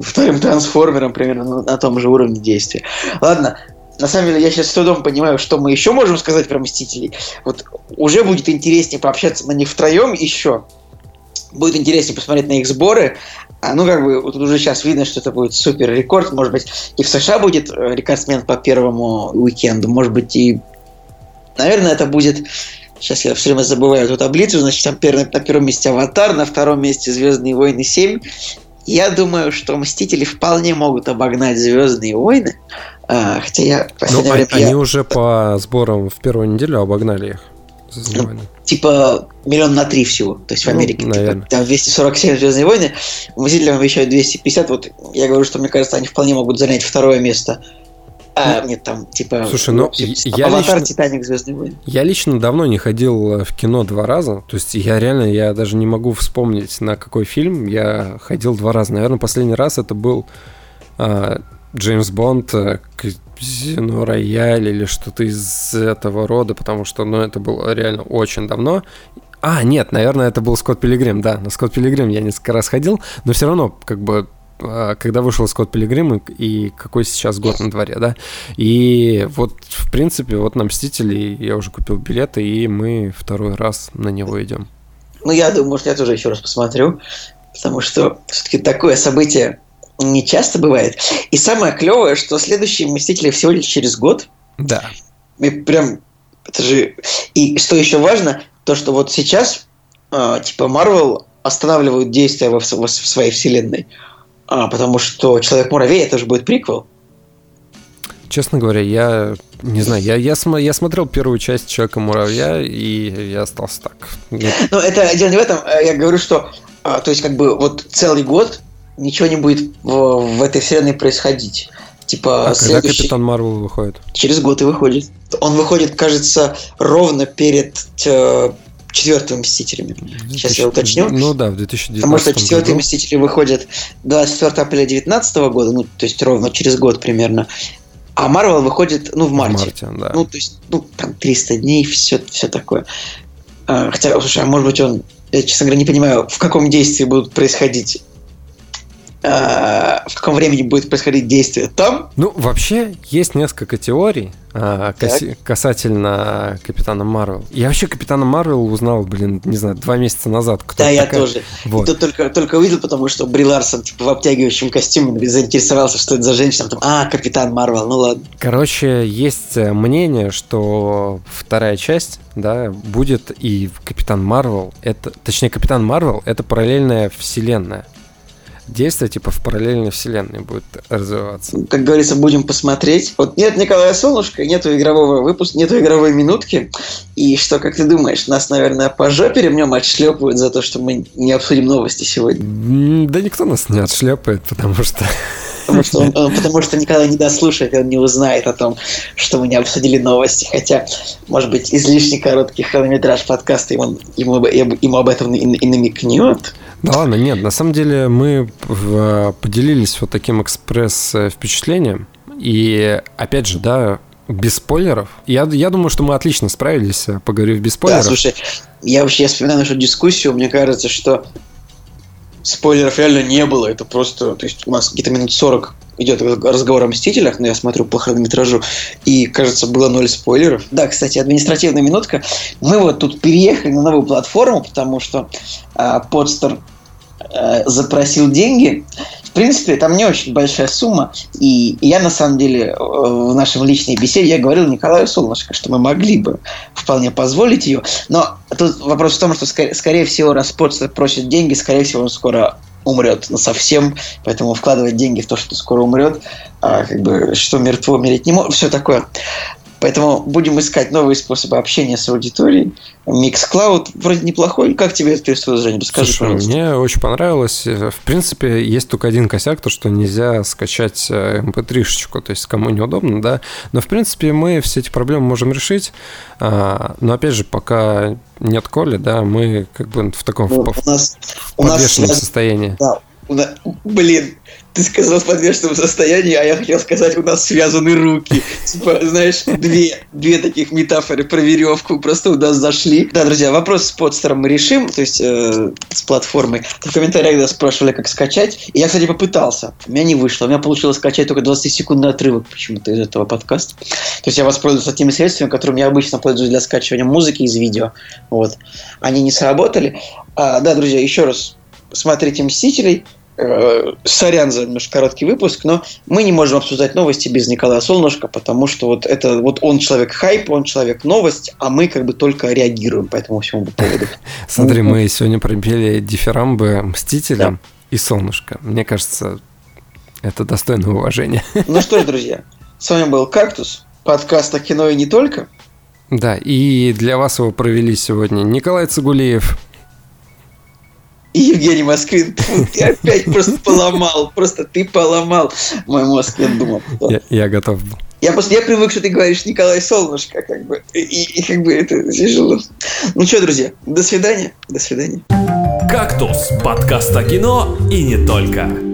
вторым трансформером примерно на, на том же уровне действия. Ладно, на самом деле, я сейчас с трудом понимаю, что мы еще можем сказать про Мстителей. Вот уже будет интереснее пообщаться на них втроем еще. Будет интереснее посмотреть на их сборы. А, ну, как бы, вот уже сейчас видно, что это будет супер рекорд. Может быть, и в США будет э, рекордсмен по первому уикенду. Может быть, и... Наверное, это будет... Сейчас я все время забываю эту таблицу. Значит, там на первом месте «Аватар», на втором месте «Звездные войны 7». Я думаю, что «Мстители» вполне могут обогнать «Звездные войны». А, хотя я ну, время, они я... уже по сборам в первую неделю обогнали их. Ну, типа миллион на три всего. То есть в ну, Америке типа, там 247 Звездные войны, Мстителям обещают 250. Вот я говорю, что мне кажется, они вполне могут занять второе место А, нет, там, типа... Слушай, ну, я Аватар, лично- Титаник, Звездные войны. Я лично давно не ходил э, в кино два раза. То есть я реально, я даже не могу вспомнить, на какой фильм я ходил два раза. Наверное, последний раз это был а, Джеймс Бонд, э, Казино Рояль или что-то из этого рода, потому что, ну, это было реально очень давно. А, нет, наверное, это был Скотт Пилигрим, да, на Скотт Пилигрим я несколько раз ходил, но все равно, как бы, а, когда вышел Скотт Пилигрим и, и какой сейчас год на дворе, да, и вот, в принципе, вот на Мстители я уже купил билеты, и мы второй раз на него идем. Ну, я думаю, может, я тоже еще раз посмотрю, потому что все-таки такое событие не часто бывает. И самое клевое, что следующие Мстители всего лишь через год. Да. И прям, это же... И что еще важно, то, что вот сейчас, э, типа, Марвел останавливают действия во, в, в своей вселенной. А, потому что Человек-муравей это же будет приквел. Честно говоря, я не знаю, я, я, см- я смотрел первую часть Человека-муравья, и я остался так. Но это дело не в этом. э, Я говорю, что а, то есть как бы вот целый год ничего не будет в, в этой вселенной происходить. Типа А когда следующий... Капитан Марвел выходит? Через год и выходит. Он выходит, кажется, ровно перед э, четвертым Мстителями. Сейчас я уточню. Ну да, в 2019 Потому что четвертые году. Мстители выходят 24 апреля 2019 года, ну, то есть ровно через год примерно. А Марвел выходит, ну, в В марте. марте, да. Ну, то есть, ну, там 300 дней, все, все такое. А, хотя, слушай, а может быть он, я, честно говоря, не понимаю, в каком действии будут происходить, в каком времени будет происходить действие там. Ну, вообще, есть несколько теорий а, каси- касательно Капитана Марвел. Я вообще Капитана Марвел узнал, блин, не знаю, два месяца назад. Кто Да, это я такая. тоже. Вот. И тут только, только увидел, потому что Бри Ларсон типа, в обтягивающем костюме заинтересовался, что это за женщина. Там, а, Капитан Марвел, ну ладно. Короче, есть э, мнение, что вторая часть, да, будет и Капитан Марвел, это, точнее, Капитан Марвел это параллельная вселенная. Действие типа в параллельной вселенной будет развиваться. Как говорится, будем посмотреть. Вот нет Николая Солнышка, нету игрового выпуска, нету игровой минутки. И что, как ты думаешь, нас, наверное, по жопе ремнем отшлепывают за то, что мы не обсудим новости сегодня? Да никто нас не отшлепает, потому что... Потому что, он- потому что никогда не дослушает, он не узнает о том, что мы не обсудили новости. Хотя, может быть, излишне короткий хронометраж подкаста ему, ему, ему об этом и, и намекнет. Да ладно, нет, на самом деле мы поделились вот таким экспресс-впечатлением. И опять же, да, без спойлеров. Я, я думаю, что мы отлично справились, э, поговорив без Да, спойлеров. слушай, я вообще я вспоминаю нашу дискуссию, мне кажется, что спойлеров реально не было. Это просто, то есть у нас где-то минут 40 идет разговор о Мстителях, но я смотрю по хронометражу, и, кажется, было ноль спойлеров. Да, кстати, административная минутка. Мы вот тут переехали на новую платформу, потому что а, Подстер запросил деньги. В принципе, там не очень большая сумма. И я, на самом деле, э, в нашем личной беседе я говорил Николаю Солнышко, что мы могли бы вполне позволить ее. Но тут вопрос в том, что, скорее, всего, раз Подстер просит деньги, скорее всего, он скоро умрет совсем, поэтому вкладывать деньги в то, что скоро умрет, а, как бы, что мертво умереть не может, все такое. Поэтому будем искать новые способы общения с аудиторией. Mixcloud вроде неплохой. Как тебе это предложение? Расскажи, Слушай, пожалуйста. мне очень понравилось. В принципе, есть только один косяк, то, что нельзя скачать э, mp3-шечку, то есть кому неудобно, да. Но, в принципе, мы все эти проблемы можем решить. А, Но, опять же, пока нет Коли, да, мы как бы в таком Ну, в у нас, у нас подвешенном состоянии. Да, Блин, ты сказал в подвешенном состоянии, а я хотел сказать, у нас связаны руки. Типа, знаешь, две, две таких метафоры про веревку просто у нас зашли. Да, друзья, вопрос с подстером мы решим, то есть э, с платформой. В комментариях да, спрашивали, как скачать. И я, кстати, попытался. У меня не вышло. У меня получилось скачать только 20-секундный отрывок почему-то из этого подкаста. То есть я воспользовался теми средствами, которыми я обычно пользуюсь для скачивания музыки из видео. Вот. Они не сработали. А, да, друзья, еще раз смотрите «Мстителей». Э, Сорян за немножко короткий выпуск, но мы не можем обсуждать новости без Николая Солнышка, потому что вот это вот он человек хайп, он человек новость, а мы как бы только реагируем по этому всему поводу. Смотри, мы сегодня пробили дифирамбы Мстителям и Солнышко. Мне кажется, это достойно уважения. Ну что ж, друзья, с вами был Кактус, подкаст о кино и не только. Да, и для вас его провели сегодня Николай Цигулиев. И Евгений Москвин, ты опять просто поломал, просто ты поломал мой мозг, я думал. что- Я, я готов был. Я просто я привык, что ты говоришь Николай Солнышко, как бы, и, и как бы это тяжело. Ну что, друзья, до свидания, до свидания. «Кактус» – подкаст о кино и не только.